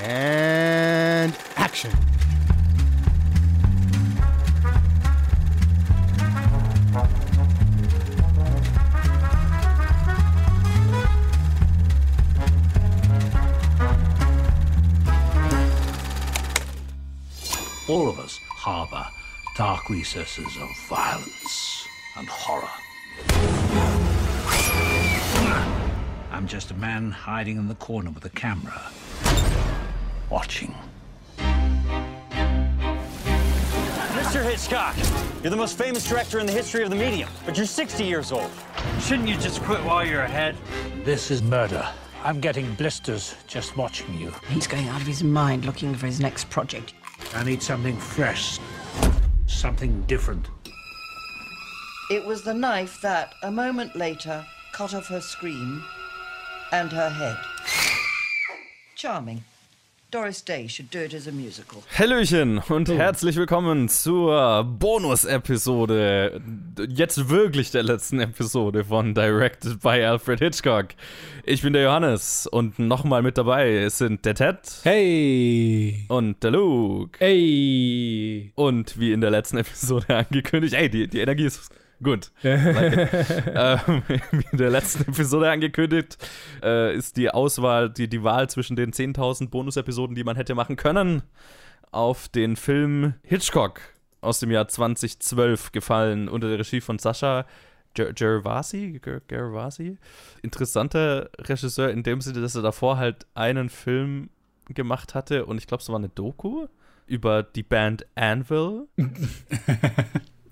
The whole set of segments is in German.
And action. All of us harbor dark recesses of violence and horror. I'm just a man hiding in the corner with a camera, watching. Mr. Hitchcock, you're the most famous director in the history of the medium, but you're 60 years old. Shouldn't you just quit while you're ahead? This is murder. I'm getting blisters just watching you. He's going out of his mind looking for his next project. I need something fresh, something different. It was the knife that, a moment later, cut off her scream and her head. Charming. Doris Day should do it as a musical. Hallöchen und herzlich willkommen zur Bonus-Episode, jetzt wirklich der letzten Episode von Directed by Alfred Hitchcock. Ich bin der Johannes und nochmal mit dabei sind der Ted Hey! und der Luke. Hey! Und wie in der letzten Episode angekündigt, ey, die, die Energie ist gut. ähm, wie in der letzten Episode angekündigt, äh, ist die Auswahl, die, die Wahl zwischen den 10.000 Bonus-Episoden, die man hätte machen können, auf den Film Hitchcock aus dem Jahr 2012 gefallen, unter der Regie von Sascha Ger- Gervasi, Ger- Gervasi. Interessanter Regisseur in dem Sinne, dass er davor halt einen Film gemacht hatte und ich glaube, es war eine Doku über die Band Anvil.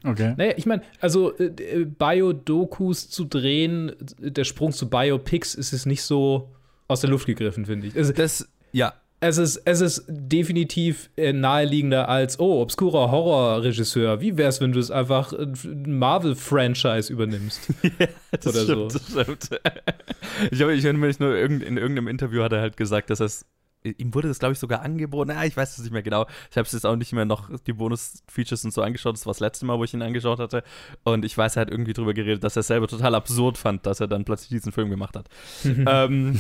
Okay. Naja, ich meine, also äh, äh, Bio-Dokus zu drehen, der Sprung zu Biopics ist es nicht so aus der Luft gegriffen, finde ich. Also, Das, ja, es, ist, es ist definitiv äh, naheliegender als, oh, obskurer Horrorregisseur. Wie wär's, wenn du es einfach äh, ein Marvel-Franchise übernimmst? das Oder stimmt, so. das stimmt. Ich habe ich erinnere mich nur, irgend- in irgendeinem Interview hat er halt gesagt, dass es ihm wurde das, glaube ich, sogar angeboten. Ah, ich weiß es nicht mehr genau. Ich habe es jetzt auch nicht mehr noch die Bonus-Features und so angeschaut. Das war das letzte Mal, wo ich ihn angeschaut hatte. Und ich weiß, er hat irgendwie drüber geredet, dass er es selber total absurd fand, dass er dann plötzlich diesen Film gemacht hat. ähm,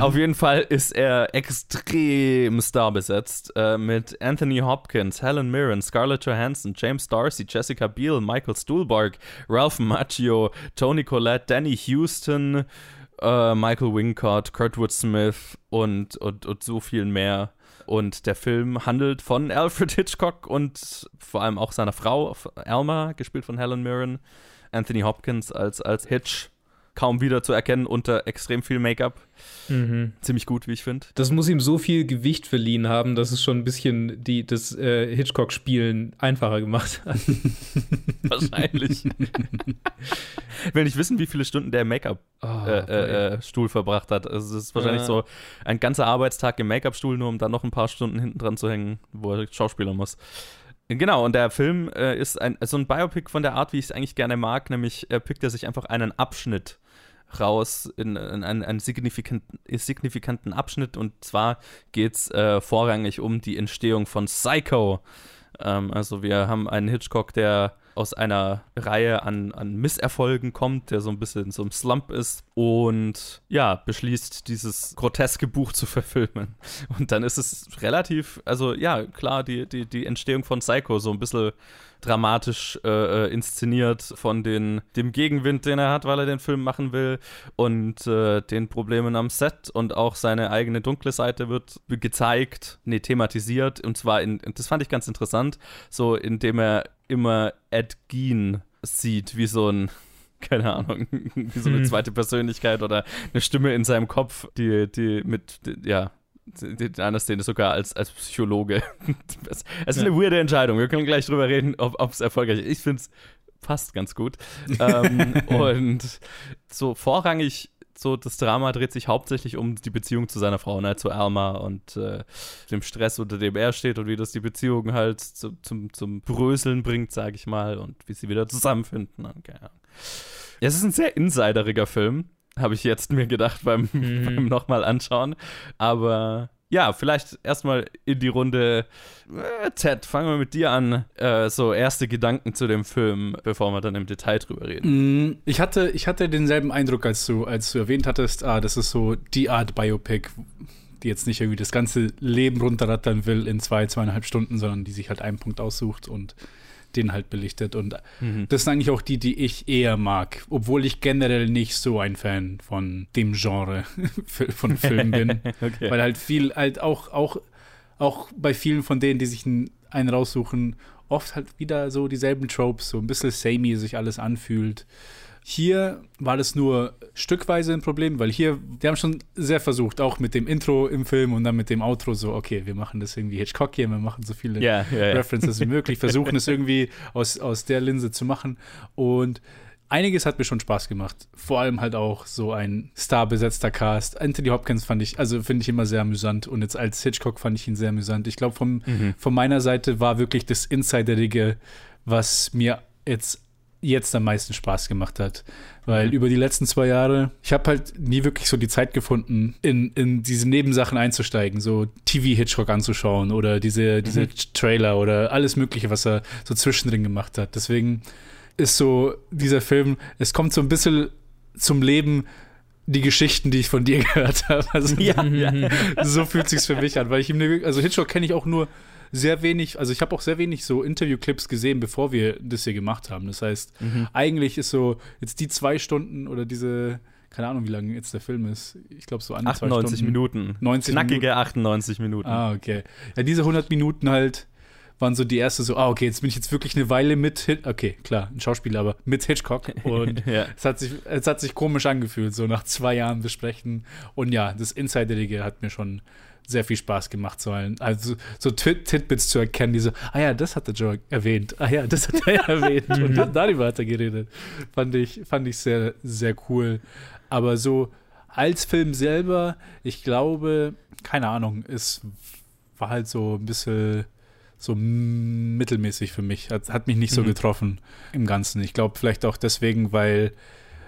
auf jeden Fall ist er extrem starbesetzt äh, mit Anthony Hopkins, Helen Mirren, Scarlett Johansson, James Darcy, Jessica Biel, Michael Stuhlbarg, Ralph Macchio, Tony Collette, Danny Houston, äh, Michael Wincott, Kurtwood Smith und, und, und so viel mehr. Und der Film handelt von Alfred Hitchcock und vor allem auch seiner Frau, Alma, gespielt von Helen Mirren, Anthony Hopkins als, als Hitch, kaum wieder zu erkennen unter extrem viel Make-up. Mhm. Ziemlich gut, wie ich finde. Das muss ihm so viel Gewicht verliehen haben, dass es schon ein bisschen die, das äh, Hitchcock-Spielen einfacher gemacht hat. Wahrscheinlich. Will nicht wissen, wie viele Stunden der Make-up-Stuhl Oh, äh, äh, äh, Stuhl verbracht hat. Also es ist wahrscheinlich Ja. so ein ganzer Arbeitstag im Make-up-Stuhl, nur um dann noch ein paar Stunden hinten dran zu hängen, wo er Schauspieler muss. Genau, und der Film äh, ist ein, so ein Biopic von der Art, wie ich es eigentlich gerne mag, nämlich äh, pickt er sich einfach einen Abschnitt raus, in, in einen, einen signifikanten, signifikanten Abschnitt, und zwar geht es äh, vorrangig um die Entstehung von Psycho. Ähm, also wir haben einen Hitchcock, der aus einer Reihe an, an Misserfolgen kommt, der so ein bisschen in so einem Slump ist und ja, beschließt, dieses groteske Buch zu verfilmen. Und dann ist es relativ, also ja, klar, die, die, die Entstehung von Psycho so ein bisschen dramatisch äh, äh, inszeniert von den, dem Gegenwind, den er hat, weil er den Film machen will und äh, den Problemen am Set und auch seine eigene dunkle Seite wird gezeigt, nee, thematisiert und zwar in, das fand ich ganz interessant, so indem er immer Ed Gein sieht, wie so ein keine Ahnung, wie so eine zweite Persönlichkeit oder eine Stimme in seinem Kopf, die, die mit, die, ja, in einer Szene sogar als, als Psychologe. Es ist eine weirde Entscheidung. Wir können gleich drüber reden, ob es erfolgreich ist. Ich finde es passt ganz gut. ähm, und so vorrangig, so das Drama dreht sich hauptsächlich um die Beziehung zu seiner Frau, ne, zu Alma und äh, dem Stress, unter dem er steht und wie das die Beziehung halt zu, zum, zum Bröseln bringt, sage ich mal, und wie sie wieder zusammenfinden. Okay, ja. Ja, es ist ein sehr insideriger Film, habe ich jetzt mir gedacht beim, beim nochmal anschauen. Aber ja, vielleicht erstmal in die Runde. Äh, Ted, fangen wir mit dir an. Äh, so erste Gedanken zu dem Film, bevor wir dann im Detail drüber reden. Mm, Ich hatte, ich hatte denselben Eindruck, als du, als du erwähnt hattest, ah, das ist so die Art Biopic, die jetzt nicht irgendwie das ganze Leben runterrattern will in zwei, zweieinhalb Stunden, sondern die sich halt einen Punkt aussucht und den halt belichtet. Und das sind eigentlich auch die, die ich eher mag, obwohl ich generell nicht so ein Fan von dem Genre von Filmen bin. Okay. Weil halt viel, halt auch, auch, auch bei vielen von denen, die sich einen, einen raussuchen, oft halt wieder so dieselben Tropes, so ein bisschen samey sich alles anfühlt. Hier war das nur stückweise ein Problem, weil hier, die haben schon sehr versucht, auch mit dem Intro im Film und dann mit dem Outro so, okay, wir machen das irgendwie Hitchcock hier, wir machen so viele Ja, ja, ja. References wie möglich, versuchen es irgendwie aus, aus der Linse zu machen und einiges hat mir schon Spaß gemacht. Vor allem halt auch so ein starbesetzter Cast. Anthony Hopkins fand ich, also finde ich immer sehr amüsant und jetzt als Hitchcock fand ich ihn sehr amüsant. Ich glaube, von meiner Seite war wirklich das Insiderige, was mir jetzt jetzt am meisten Spaß gemacht hat. Weil über die letzten zwei Jahre, ich habe halt nie wirklich so die Zeit gefunden, in, in diese Nebensachen einzusteigen, so TV-Hitchcock anzuschauen oder diese, diese Trailer oder alles Mögliche, was er so zwischendrin gemacht hat. Deswegen ist so dieser Film, es kommt so ein bisschen zum Leben die Geschichten, die ich von dir gehört habe. Also, Ja, ja. so fühlt sich's für mich an, weil ich ihm also Hitchcock kenne ich auch nur sehr wenig, also ich habe auch sehr wenig so Interviewclips gesehen, bevor wir das hier gemacht haben. Das heißt, eigentlich ist so jetzt die zwei Stunden oder diese, keine Ahnung, wie lange jetzt der Film ist. Ich glaube so an die zwei 98 Stunden. Minuten. 90 Knackige 98 Minuten. Ah, okay. Ja, diese 100 Minuten halt waren so die erste so, ah, okay, jetzt bin ich jetzt wirklich eine Weile mit Hit okay, klar, ein Schauspieler, aber mit Hitchcock und Ja. es hat sich es hat sich komisch angefühlt, so nach zwei Jahren besprechen und ja, das Insiderige hat mir schon sehr viel Spaß gemacht, so, ein, also so Tit- Titbits zu erkennen, die so, ah ja, das hat der Joe erwähnt, ah ja, das hat er erwähnt und dann darüber hat er geredet. Fand ich, fand ich sehr, sehr cool. Aber so als Film selber, ich glaube, keine Ahnung, es war halt so ein bisschen so mittelmäßig für mich. Hat, hat mich nicht so getroffen im Ganzen. Ich glaube vielleicht auch deswegen, weil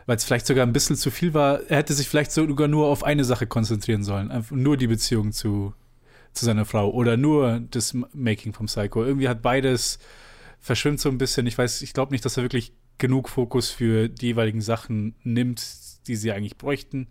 weil es vielleicht sogar ein bisschen zu viel war. Er hätte sich vielleicht sogar nur auf eine Sache konzentrieren sollen. Einfach nur die Beziehung zu, zu seiner Frau oder nur das Making vom Psycho. Irgendwie hat beides verschwimmt so ein bisschen. Ich weiß, ich glaube nicht, dass er wirklich genug Fokus für die jeweiligen Sachen nimmt, die sie eigentlich bräuchten.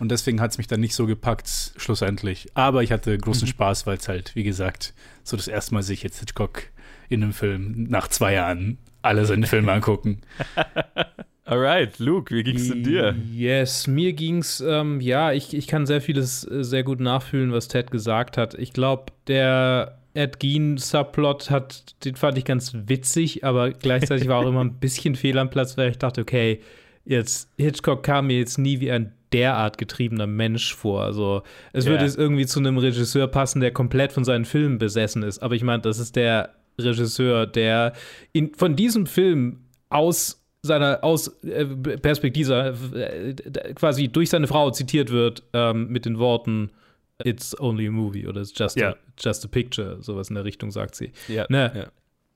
Und deswegen hat es mich dann nicht so gepackt, schlussendlich. Aber ich hatte großen Spaß, weil es halt, wie gesagt, so das erste Mal sich jetzt Hitchcock in einem Film nach zwei Jahren alle seine Filme angucken. Alright, Luke, wie ging's denn dir? Yes, mir ging's, ähm, ja, ich, ich kann sehr vieles äh, sehr gut nachfühlen, was Ted gesagt hat. Ich glaube, der Ed Gein-Subplot hat, den fand ich ganz witzig, aber gleichzeitig war auch immer ein bisschen fehl am Platz, weil ich dachte, okay, jetzt, Hitchcock kam mir jetzt nie wie ein derart getriebener Mensch vor. Also, es Ja. würde jetzt irgendwie zu einem Regisseur passen, der komplett von seinen Filmen besessen ist. Aber ich meine, das ist der Regisseur, der in, von diesem Film aus seiner aus äh, Perspektive äh, quasi durch seine Frau zitiert wird ähm, mit den Worten It's only a movie oder It's just, Ja. a, just a picture, sowas in der Richtung sagt sie. Ja, Ne? ja.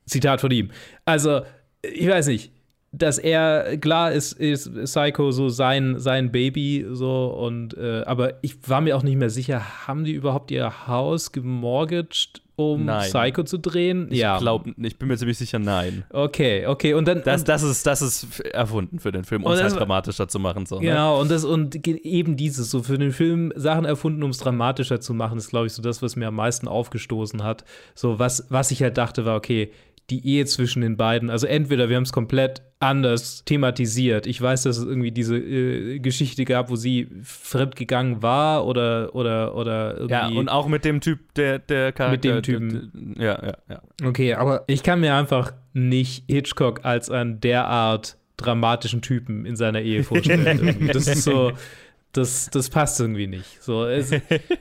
Zitat von ihm. Also, ich weiß nicht, dass er, klar ist, ist Psycho so sein, sein Baby, so und, äh, aber ich war mir auch nicht mehr sicher, haben die überhaupt ihr Haus gemortgaged, um Nein. Psycho zu drehen? Ich ja. glaub, ich bin mir ziemlich sicher, nein. Okay, okay, und dann. Das, und, das, ist, das ist erfunden für den Film, um es halt dramatischer zu machen. So, ne? Genau, und das und eben dieses, so für den Film Sachen erfunden, um es dramatischer zu machen, ist, glaube ich, so das, was mir am meisten aufgestoßen hat. So, was, was ich halt dachte, war, okay, die Ehe zwischen den beiden, also entweder wir haben es komplett anders thematisiert. Ich weiß, dass es irgendwie diese äh, Geschichte gab, wo sie fremdgegangen war oder oder oder irgendwie. Ja, und auch mit dem Typ, der, der Charakter. Mit dem Typen. Ja, ja, ja. Okay, aber ich kann mir einfach nicht Hitchcock als einen derart dramatischen Typen in seiner Ehe vorstellen. Das ist so, das, das passt irgendwie nicht. So, es,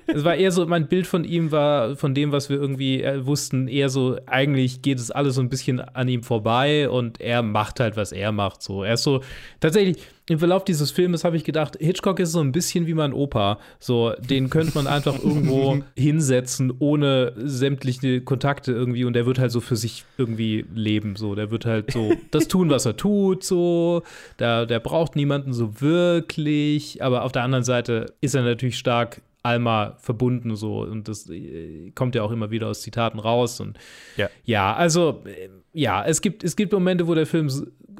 es war eher so, mein Bild von ihm war, von dem, was wir irgendwie äh, wussten, eher so, eigentlich geht es alles so ein bisschen an ihm vorbei und er macht halt, was er macht. So, er ist so, tatsächlich, im Verlauf dieses Filmes habe ich gedacht, Hitchcock ist so ein bisschen wie mein Opa. So, den könnte man einfach irgendwo hinsetzen, ohne sämtliche Kontakte irgendwie und der wird halt so für sich irgendwie leben. So, der wird halt so das tun, was er tut. So, der, der braucht niemanden so wirklich. Aber auf der anderen Seite ist er natürlich stark Alma verbunden so und das äh, kommt ja auch immer wieder aus Zitaten raus und Ja. ja also äh, ja, es gibt, es gibt Momente, wo der Film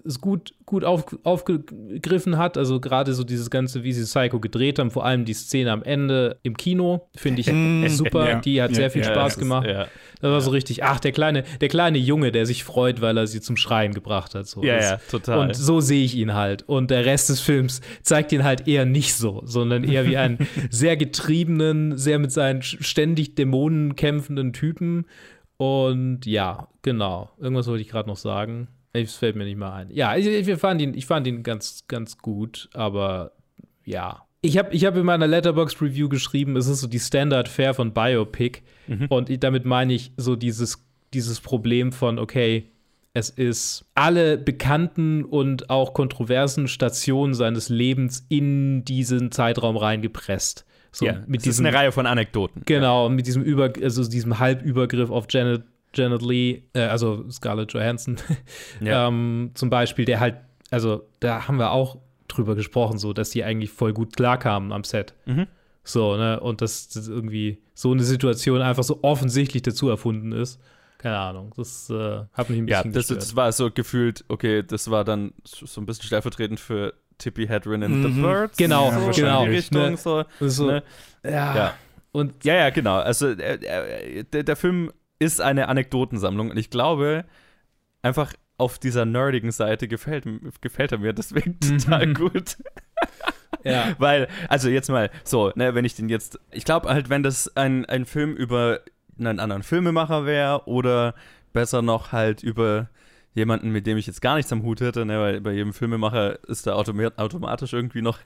es gut, gut auf, aufgegriffen hat. Also gerade so dieses Ganze, wie sie Psycho gedreht haben, vor allem die Szene am Ende im Kino, finde ich super. Ja. Die hat Ja, sehr viel ja, Spaß das ist- gemacht. ja. Das war so richtig, ach, der kleine, der kleine Junge, der sich freut, weil er sie zum Schreien gebracht hat. So. Ja, Das- ja, total. Und so sehe ich ihn halt. Und der Rest des Films zeigt ihn halt eher nicht so, sondern eher wie einen sehr getriebenen, sehr mit seinen ständig Dämonen kämpfenden Typen. Und ja, genau. Irgendwas wollte ich gerade noch sagen. Es fällt mir nicht mal ein. Ja, ich, ich, fand ihn, ich fand ihn ganz, ganz gut, aber ja. Ich habe ich hab in meiner Letterbox Review geschrieben, es ist so die Standard Fare von Biopic. Und ich, damit meine ich so dieses, dieses Problem von, okay, es ist alle bekannten und auch kontroversen Stationen seines Lebens in diesen Zeitraum reingepresst. So ja, mit es ist diesem eine Reihe von Anekdoten. Genau, mit diesem Über, also diesem Halbübergriff auf Janet, Janet Lee, äh, also Scarlett Johansson, Ja. ähm, zum Beispiel, der halt, also da haben wir auch drüber gesprochen, so, dass die eigentlich voll gut klarkamen am Set. Mhm. So, ne, und dass das irgendwie so eine Situation einfach so offensichtlich dazu erfunden ist. Keine Ahnung, das äh, hat mich ein Ja, bisschen das, gestört. das war so gefühlt, okay, das war dann so ein bisschen stellvertretend für Tippy Hedren in The Mhm. Birds. Genau, so wahrscheinlich. in die genau, Richtung, ne? so. So, ne? ja. Ja. Und Ja, ja, genau. Also äh, äh, der, der Film ist eine Anekdotensammlung und ich glaube, einfach auf dieser nerdigen Seite gefällt, gefällt er mir deswegen total gut. ja. Weil, also jetzt mal so, ne, wenn ich den jetzt, ich glaube halt, wenn das ein, ein Film über einen anderen Filmemacher wäre oder besser noch halt über jemanden, mit dem ich jetzt gar nichts am Hut hätte, ne, weil bei jedem Filmemacher ist da automa- automatisch irgendwie noch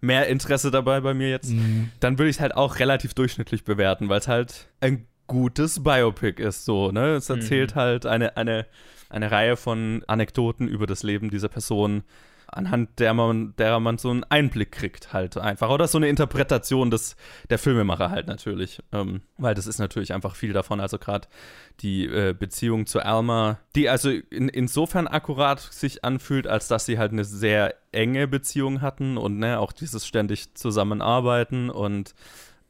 mehr Interesse dabei bei mir jetzt, Mhm. dann würde ich es halt auch relativ durchschnittlich bewerten, weil es halt ein gutes Biopic ist, so, ne? Es erzählt halt eine, eine, eine Reihe von Anekdoten über das Leben dieser Person, anhand der man, derer man so einen Einblick kriegt, halt einfach. Oder so eine Interpretation des, der Filmemacher halt natürlich. Ähm, weil das ist natürlich einfach viel davon. Also gerade die äh, Beziehung zu Alma, die also in, insofern akkurat sich anfühlt, als dass sie halt eine sehr enge Beziehung hatten und ne, auch dieses ständig Zusammenarbeiten und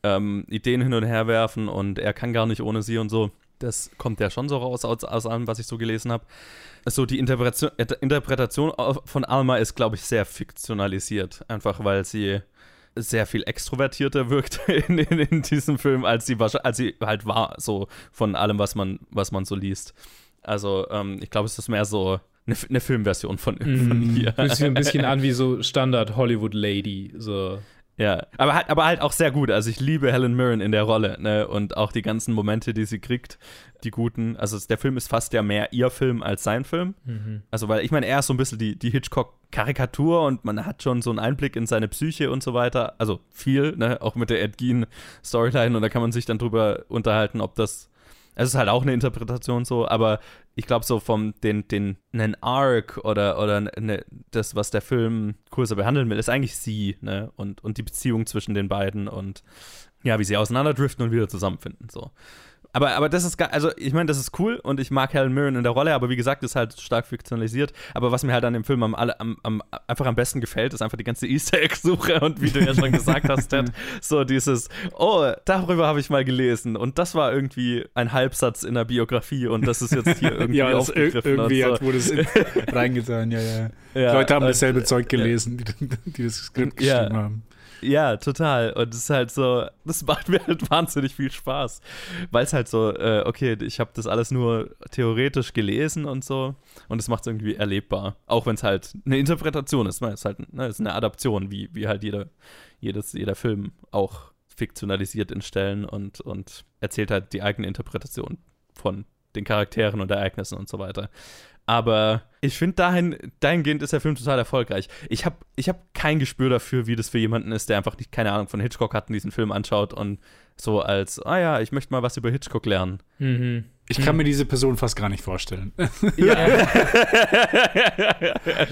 ähm, Ideen hin und her werfen und er kann gar nicht ohne sie und so. Das kommt ja schon so raus aus, aus allem, was ich so gelesen habe. So, die Interpretation, Inter- Interpretation von Alma ist, glaube ich, sehr fiktionalisiert. Einfach weil sie sehr viel extrovertierter wirkt in, in, in diesem Film, als sie, als sie halt war, so von allem, was man, was man so liest. Also, ähm, ich glaube, es ist mehr so eine, eine Filmversion von, von ihr. Fühlt sich ein bisschen an wie so Standard Hollywood Lady. So. Ja, aber halt, aber halt auch sehr gut. Also ich liebe Helen Mirren in der Rolle, ne? Und auch die ganzen Momente, die sie kriegt, die guten. Also der Film ist fast ja mehr ihr Film als sein Film. Also, weil ich meine, er ist so ein bisschen die, die Hitchcock-Karikatur und man hat schon so einen Einblick in seine Psyche und so weiter. Also viel, ne? Auch mit der Ed Gein-Storyline und da kann man sich dann drüber unterhalten, ob das. Es ist halt auch eine Interpretation so, aber ich glaube so vom den den einen Arc oder oder ne, das was der Film größer behandeln will, ist eigentlich sie, ne und und die Beziehung zwischen den beiden und ja, wie sie auseinanderdriften und wieder zusammenfinden so. Aber, aber das ist, also ich meine, das ist cool und ich mag Helen Mirren in der Rolle, aber wie gesagt, ist halt stark fiktionalisiert. Aber was mir halt an dem Film am, am, am, einfach am besten gefällt, ist einfach die ganze Easter Egg-Suche und wie du ja schon gesagt hast, Ted, so dieses, oh, darüber habe ich mal gelesen und das war irgendwie ein Halbsatz in der Biografie und das ist jetzt hier irgendwie Ja, aufgegriffen. irgendwie so. wurde es in, reingetan, ja, ja. Ja, Leute haben dasselbe Zeug gelesen, die, die das Skript Ja. geschrieben haben. Ja, total. Und es ist halt so, das macht mir halt wahnsinnig viel Spaß. Weil es halt so, äh, okay, ich habe das alles nur theoretisch gelesen und so. Und es macht es irgendwie erlebbar. Auch wenn es halt eine Interpretation ist. Es ist halt ne, ist eine Adaption, wie, wie halt jeder, jedes, jeder Film auch fiktionalisiert in Stellen und, und erzählt halt die eigene Interpretation von den Charakteren und Ereignissen und so weiter. Aber ich finde, dahin, dahingehend ist der Film total erfolgreich. Ich habe ich hab kein Gespür dafür, wie das für jemanden ist, der einfach nicht, keine Ahnung, von Hitchcock hat und diesen Film anschaut und so als, ah ja, ich möchte mal was über Hitchcock lernen. Mhm. Ich kann mir diese Person fast gar nicht vorstellen. Ja.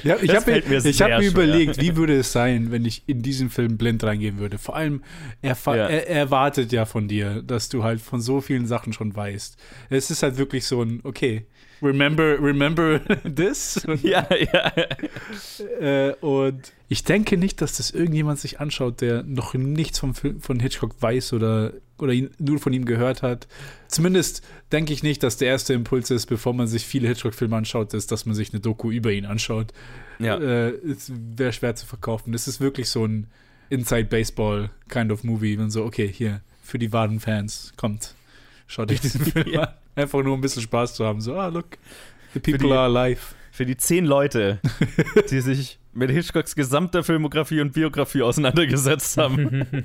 Ja, ich habe mir ich hab mir überlegt, wie würde es sein, wenn ich in diesen Film blind reingehen würde. Vor allem, er, Ja. er, er erwartet ja von dir, dass du halt von so vielen Sachen schon weißt. Es ist halt wirklich so ein, okay, remember, remember this? Ja, ja. Äh, und ich denke nicht, dass das irgendjemand sich anschaut, der noch nichts vom Film, von Hitchcock weiß oder, oder ihn, nur von ihm gehört hat. Zumindest denke ich nicht, dass der erste Impuls ist, bevor man sich viele Hitchcock-Filme anschaut, ist, dass man sich eine Doku über ihn anschaut. Ja. Äh, es wäre schwer zu verkaufen. Das ist wirklich so ein Inside Baseball kind of Movie. Und so, okay, hier, für die wahren Fans, kommt, schaut euch diesen Film Ja. an. Einfach nur ein bisschen Spaß zu haben. So, ah, look, the people die- are alive. Für die zehn Leute, die sich mit Hitchcocks gesamter Filmografie und Biografie auseinandergesetzt haben.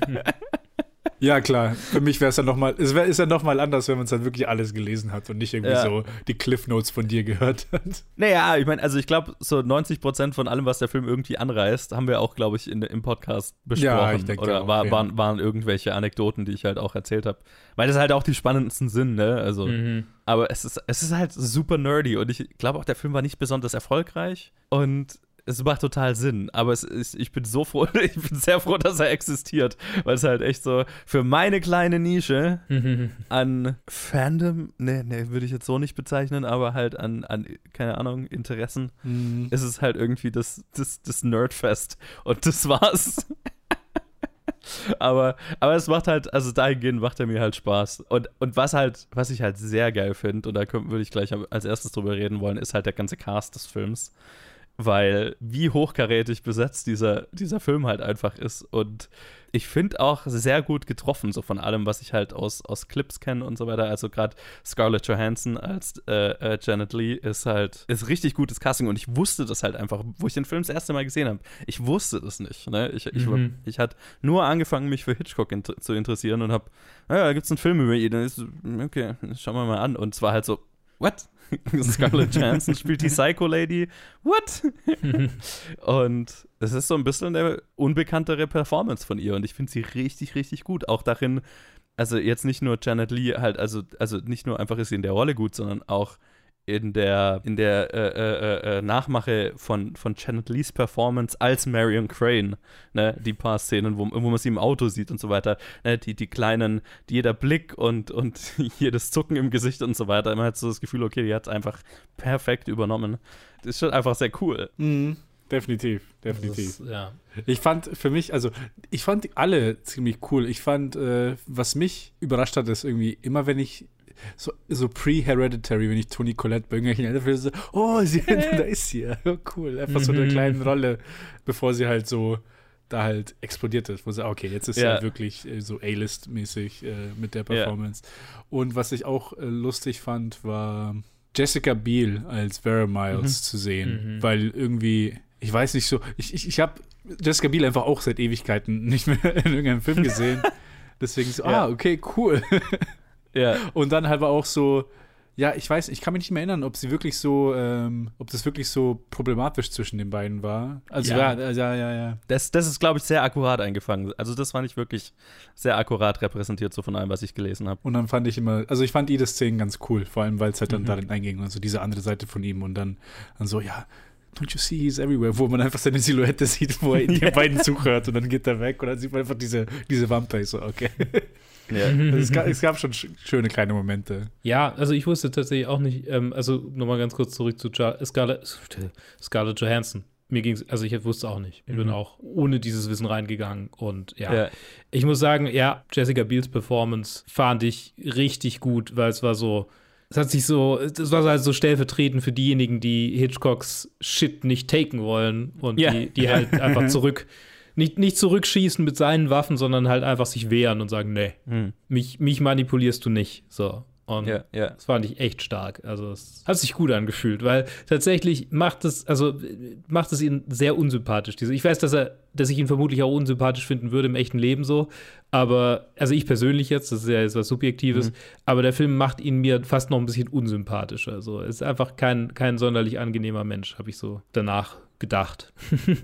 Ja, klar. Für mich wäre es dann nochmal, es wär, ist ja nochmal anders, wenn man es dann wirklich alles gelesen hat und nicht irgendwie Ja. so die Cliff Notes von dir gehört hat. Naja, ich meine, also ich glaube, so 90% von allem, was der Film irgendwie anreißt, haben wir auch, glaube ich, in, im Podcast besprochen. Ja, ich denke Oder auch, war, ja. waren, waren irgendwelche Anekdoten, die ich halt auch erzählt habe. Weil das halt auch die spannendsten sind, ne? Also, Mhm. aber es ist, es ist halt super nerdy und ich glaube auch, der Film war nicht besonders erfolgreich und es macht total Sinn, aber es ist, ich bin so froh, ich bin sehr froh, dass er existiert, weil es halt echt so für meine kleine Nische an Fandom, ne, ne, würde ich jetzt so nicht bezeichnen, aber halt an, an keine Ahnung, Interessen, ist es halt irgendwie das, das, das Nerdfest und das war's. aber, aber es macht halt, also dahingehend macht er mir halt Spaß. Und, und was halt, was ich halt sehr geil finde, und da würde ich gleich als erstes drüber reden wollen, ist halt der ganze Cast des Films. Weil wie hochkarätig besetzt dieser, dieser Film halt einfach ist. Und ich finde auch sehr gut getroffen, so von allem, was ich halt aus, aus Clips kenne und so weiter. Also gerade Scarlett Johansson als äh, äh, Janet Lee ist halt, ist richtig gutes Casting und ich wusste das halt einfach, wo ich den Film das erste Mal gesehen habe. Ich wusste das nicht. Ne? Ich, ich, Mhm. ich hatte nur angefangen, mich für Hitchcock int zu interessieren und habe, naja, da gibt es einen Film über ihn. Dann ist, so, okay, schauen wir mal an. Und es war halt so, what? Scarlett Johansson spielt die Psycho Lady. What? und es ist so ein bisschen eine unbekanntere Performance von ihr und ich finde sie richtig, richtig gut. Auch darin, also jetzt nicht nur Janet Lee halt, also, also nicht nur einfach ist sie in der Rolle gut, sondern auch in der, in der äh, äh, äh, Nachmache von, von Janet Lees Performance als Marion Crane, ne, die paar Szenen, wo, wo man sie im Auto sieht und so weiter, ne, die, die kleinen, jeder Blick und, und jedes Zucken im Gesicht und so weiter, man hat so das Gefühl, okay, die hat es einfach perfekt übernommen. Das ist schon einfach sehr cool. Mhm. Definitiv, definitiv. ist, ja. Ich fand für mich, also ich fand die alle ziemlich cool. Ich fand, äh, was mich überrascht hat, ist irgendwie immer, wenn ich so, so pre-hereditary, wenn ich Toni Collette bei irgendwelchen Elternfilmen so, oh, sie, da ist sie, ja, oh, cool, einfach so eine Mhm. kleine Rolle, bevor sie halt so da halt explodiert ist, wo sie, ah, okay, jetzt ist sie Ja. halt wirklich äh, so A-List-mäßig äh, mit der Ja. Performance. Und was ich auch äh, lustig fand, war Jessica Biel als Vera Miles zu sehen, Mhm. weil irgendwie, ich weiß nicht so, ich, ich, ich habe Jessica Biel einfach auch seit Ewigkeiten nicht mehr in irgendeinem Film gesehen. Deswegen so, Ja. ah, okay, cool. Ja, Und dann halt war auch so, ja, ich weiß, ich kann mich nicht mehr erinnern, ob sie wirklich so, ähm, ob das wirklich so problematisch zwischen den beiden war. Also Ja. ja, ja, ja, ja. das, das ist, glaube ich, sehr akkurat eingefangen. Also das fand ich wirklich sehr akkurat repräsentiert, so von allem, was ich gelesen habe. Und dann fand ich immer, also ich fand jede Szene ganz cool, vor allem weil es halt dann Mhm. darin einging, also diese andere Seite von ihm und dann, dann so, ja, don't you see he's everywhere, wo man einfach seine Silhouette sieht, wo er den beiden zuhört und dann geht er weg und dann sieht man einfach diese, diese Wampe, ich so, okay. Ja. Also es, gab, es gab schon sch schöne kleine Momente. Ja, also ich wusste tatsächlich auch nicht, ähm, also nochmal ganz kurz zurück zu ja Scarlett, Scarlett Johansson. Mir ging es, also ich wusste auch nicht. Ich bin Mhm. auch ohne dieses Wissen reingegangen und ja. Ja. Ich muss sagen, ja, Jessica Biels Performance fand ich richtig gut, weil es war so, es hat sich so, das war halt so stellvertretend für diejenigen, die Hitchcocks Shit nicht taken wollen und Ja. die, die halt einfach zurück, nicht, nicht zurückschießen mit seinen Waffen, sondern halt einfach sich wehren und sagen, nee, Hm. mich, mich manipulierst du nicht. So. Und Ja, ja. das fand ich echt stark. Also es hat sich gut angefühlt, weil tatsächlich macht es, also macht es ihn sehr unsympathisch. Diese, ich weiß, dass er, dass ich ihn vermutlich auch unsympathisch finden würde im echten Leben so. Aber, also ich persönlich jetzt, das ist ja jetzt was Subjektives, aber der Film macht ihn mir fast noch ein bisschen unsympathischer. Also ist einfach kein, kein sonderlich angenehmer Mensch, habe ich so danach gedacht.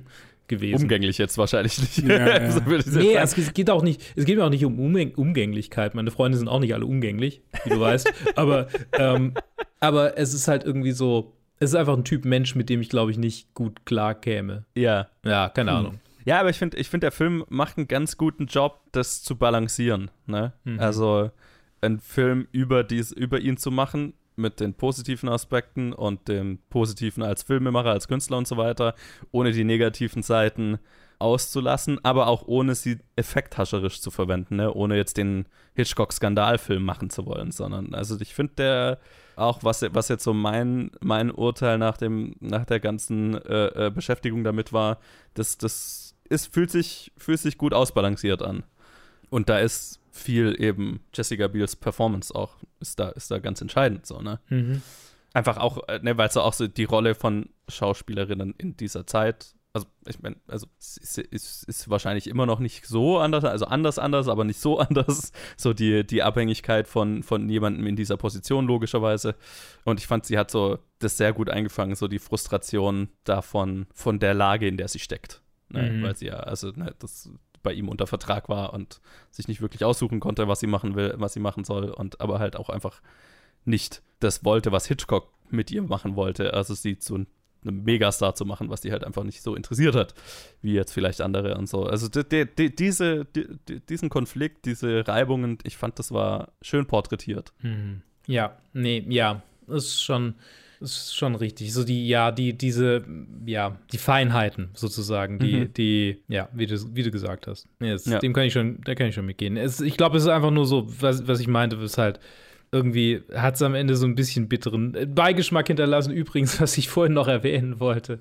gewesen. Umgänglich jetzt wahrscheinlich nicht. Ja, ja. so Nee, es, es geht auch nicht, es geht mir auch nicht um Umgäng Umgänglichkeit. Meine Freunde sind auch nicht alle umgänglich, wie du weißt. Aber, ähm, aber es ist halt irgendwie so, es ist einfach ein Typ Mensch, mit dem ich, glaube ich, nicht gut klar käme. ja. Ja, keine Hm. Ahnung. Ja, aber ich finde, ich find, der Film macht einen ganz guten Job, das zu balancieren. Ne? Mhm. Also einen Film über, dies, über ihn zu machen, mit den positiven Aspekten und dem Positiven als Filmemacher, als Künstler und so weiter, ohne die negativen Seiten auszulassen, aber auch ohne sie effekthascherisch zu verwenden, ne? ohne jetzt den Hitchcock-Skandalfilm machen zu wollen, sondern also ich finde der auch, was, was jetzt so mein, mein Urteil nach, dem, nach der ganzen äh, äh, Beschäftigung damit war, das, das ist, fühlt, sich, fühlt sich gut ausbalanciert an. Und da ist viel eben Jessica Biels Performance auch, ist da, ist da ganz entscheidend so, ne? Mhm. Einfach auch, äh, ne, weil es auch so die Rolle von Schauspielerinnen in dieser Zeit also ich meine, also es ist, ist, ist, wahrscheinlich immer noch nicht so anders, also anders anders, aber nicht so anders, so die, die Abhängigkeit von, von jemandem in dieser Position logischerweise. Und ich fand, sie hat so das sehr gut eingefangen, so die Frustration davon, von der Lage, in der sie steckt. Ne? Mhm. Weil sie ja, also ne, das bei ihm unter Vertrag war und sich nicht wirklich aussuchen konnte, was sie machen will, was sie machen soll und aber halt auch einfach nicht das wollte, was Hitchcock mit ihr machen wollte, also sie zu einem Megastar zu machen, was die halt einfach nicht so interessiert hat, wie jetzt vielleicht andere und so. Also die, die, diese, die, diesen Konflikt, diese Reibungen, ich fand, das war schön porträtiert. Mhm. Ja, nee, ja, ist schon, ist schon richtig. So die, ja, die, diese, ja, die Feinheiten sozusagen, die, mhm. die, ja, wie du, wie du gesagt hast. Yes, ja. Dem kann ich schon, da kann ich schon mitgehen. Es, ich glaube, es ist einfach nur so, was, was ich meinte, ist halt, irgendwie hat es am Ende so ein bisschen bitteren Beigeschmack hinterlassen. Übrigens, was ich vorhin noch erwähnen wollte,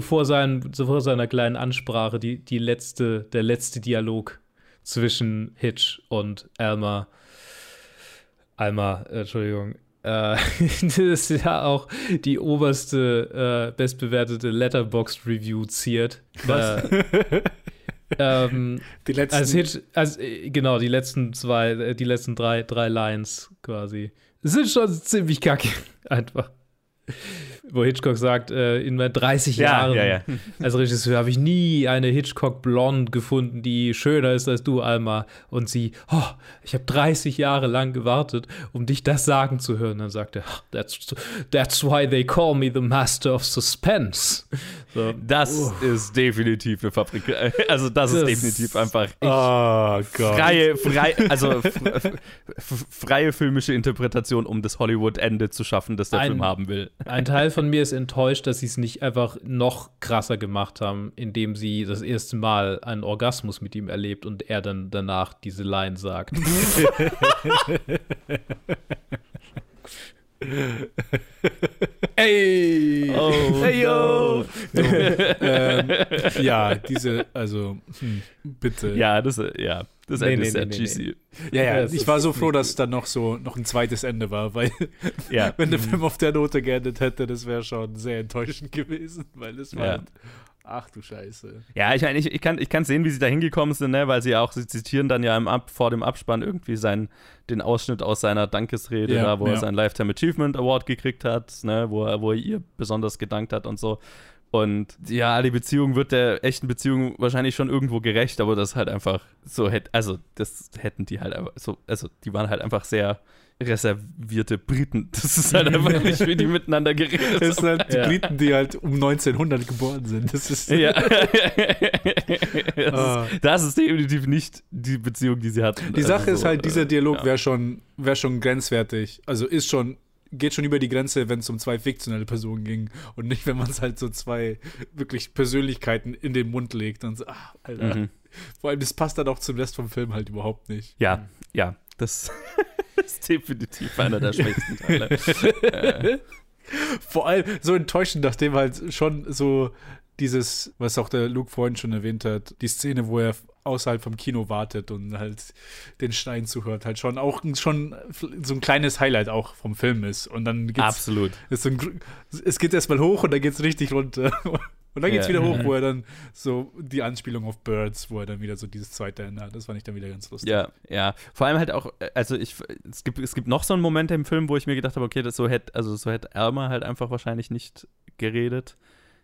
vor, seinen, vor seiner kleinen Ansprache, die, die letzte, der letzte Dialog zwischen Hitch und Alma. Alma, Entschuldigung. Äh, das ist ja auch die oberste, äh, bestbewertete Letterboxd-Review ziert. Was? Äh, ähm, die letzten. Als Hitch, als, äh, genau, die letzten zwei, äh, die letzten drei, drei Lines quasi. Sind schon ziemlich kacke, einfach wo Hitchcock sagt, äh, in meinen 30 ja, Jahren ja, ja. als Regisseur habe ich nie eine Hitchcock Blonde gefunden, die schöner ist als du, Alma. Und sie, oh, ich habe 30 Jahre lang gewartet, um dich das sagen zu hören. Dann sagt er, that's, that's why they call me the Master of Suspense. So. Das uh. ist definitiv eine Fabrik. Also das, das ist definitiv einfach oh freie, frei, also freie filmische Interpretation, um das Hollywood-Ende zu schaffen, das der ein, Film haben will. Ein Teil von mir ist enttäuscht, dass sie es nicht einfach noch krasser gemacht haben, indem sie das erste Mal einen Orgasmus mit ihm erlebt und er dann danach diese Line sagt. Ey! Oh, hey, yo! No. ähm, ja, diese, also, hm, bitte. Ja, das, ja, das nee, Ende nee, ist sehr nee, juicy. Ja, ja, ich war so froh, dass es dann noch so noch ein zweites Ende war, weil ja. wenn der Film auf der Note geendet hätte, das wäre schon sehr enttäuschend gewesen, weil es war ja. Ach du Scheiße. Ja, ich meine, ich, ich, kann, ich kann sehen, wie sie da hingekommen sind, ne? weil sie auch, sie zitieren dann ja im Ab, vor dem Abspann irgendwie seinen, den Ausschnitt aus seiner Dankesrede, ja, da, wo ja. er seinen Lifetime Achievement Award gekriegt hat, ne? wo, er, wo er ihr besonders gedankt hat und so. Und ja, die Beziehung wird der echten Beziehung wahrscheinlich schon irgendwo gerecht, aber das halt einfach so hätte, also das hätten die halt einfach so, also die waren halt einfach sehr reservierte Briten. Das ist halt einfach nicht, wie die miteinander geredet haben. Das sind halt die ja. Briten, die halt um 1900 geboren sind. Das ist. Ja. das, oh. ist, das, ist, definitiv nicht die Beziehung, die sie hatten. Die Sache also, ist halt, dieser Dialog ja. wäre schon, wär schon grenzwertig. Also ist schon geht schon über die Grenze, wenn es um zwei fiktionelle Personen ging und nicht, wenn man es halt so zwei wirklich Persönlichkeiten in den Mund legt und so, ach, Alter. Mhm. Vor allem, das passt dann auch zum Rest vom Film halt überhaupt nicht. Ja, ja, das ist definitiv einer der schwächsten Teile. äh. Vor allem so enttäuschend, nachdem halt schon so dieses, was auch der Luke vorhin schon erwähnt hat, die Szene, wo er außerhalb vom Kino wartet und halt den Stein zuhört, halt schon auch schon so ein kleines Highlight auch vom Film ist. Und dann geht's, Absolut. Ist so ein, es geht erstmal hoch und dann geht es richtig runter. Und dann geht es ja. wieder hoch, wo er dann so die Anspielung auf Birds, wo er dann wieder so dieses zweite Ende hat. Das fand ich dann wieder ganz lustig. Ja, ja. Vor allem halt auch, also ich, es gibt, es gibt noch so einen Moment im Film, wo ich mir gedacht habe, okay, das so hätte, also so hätte Elmer halt einfach wahrscheinlich nicht geredet.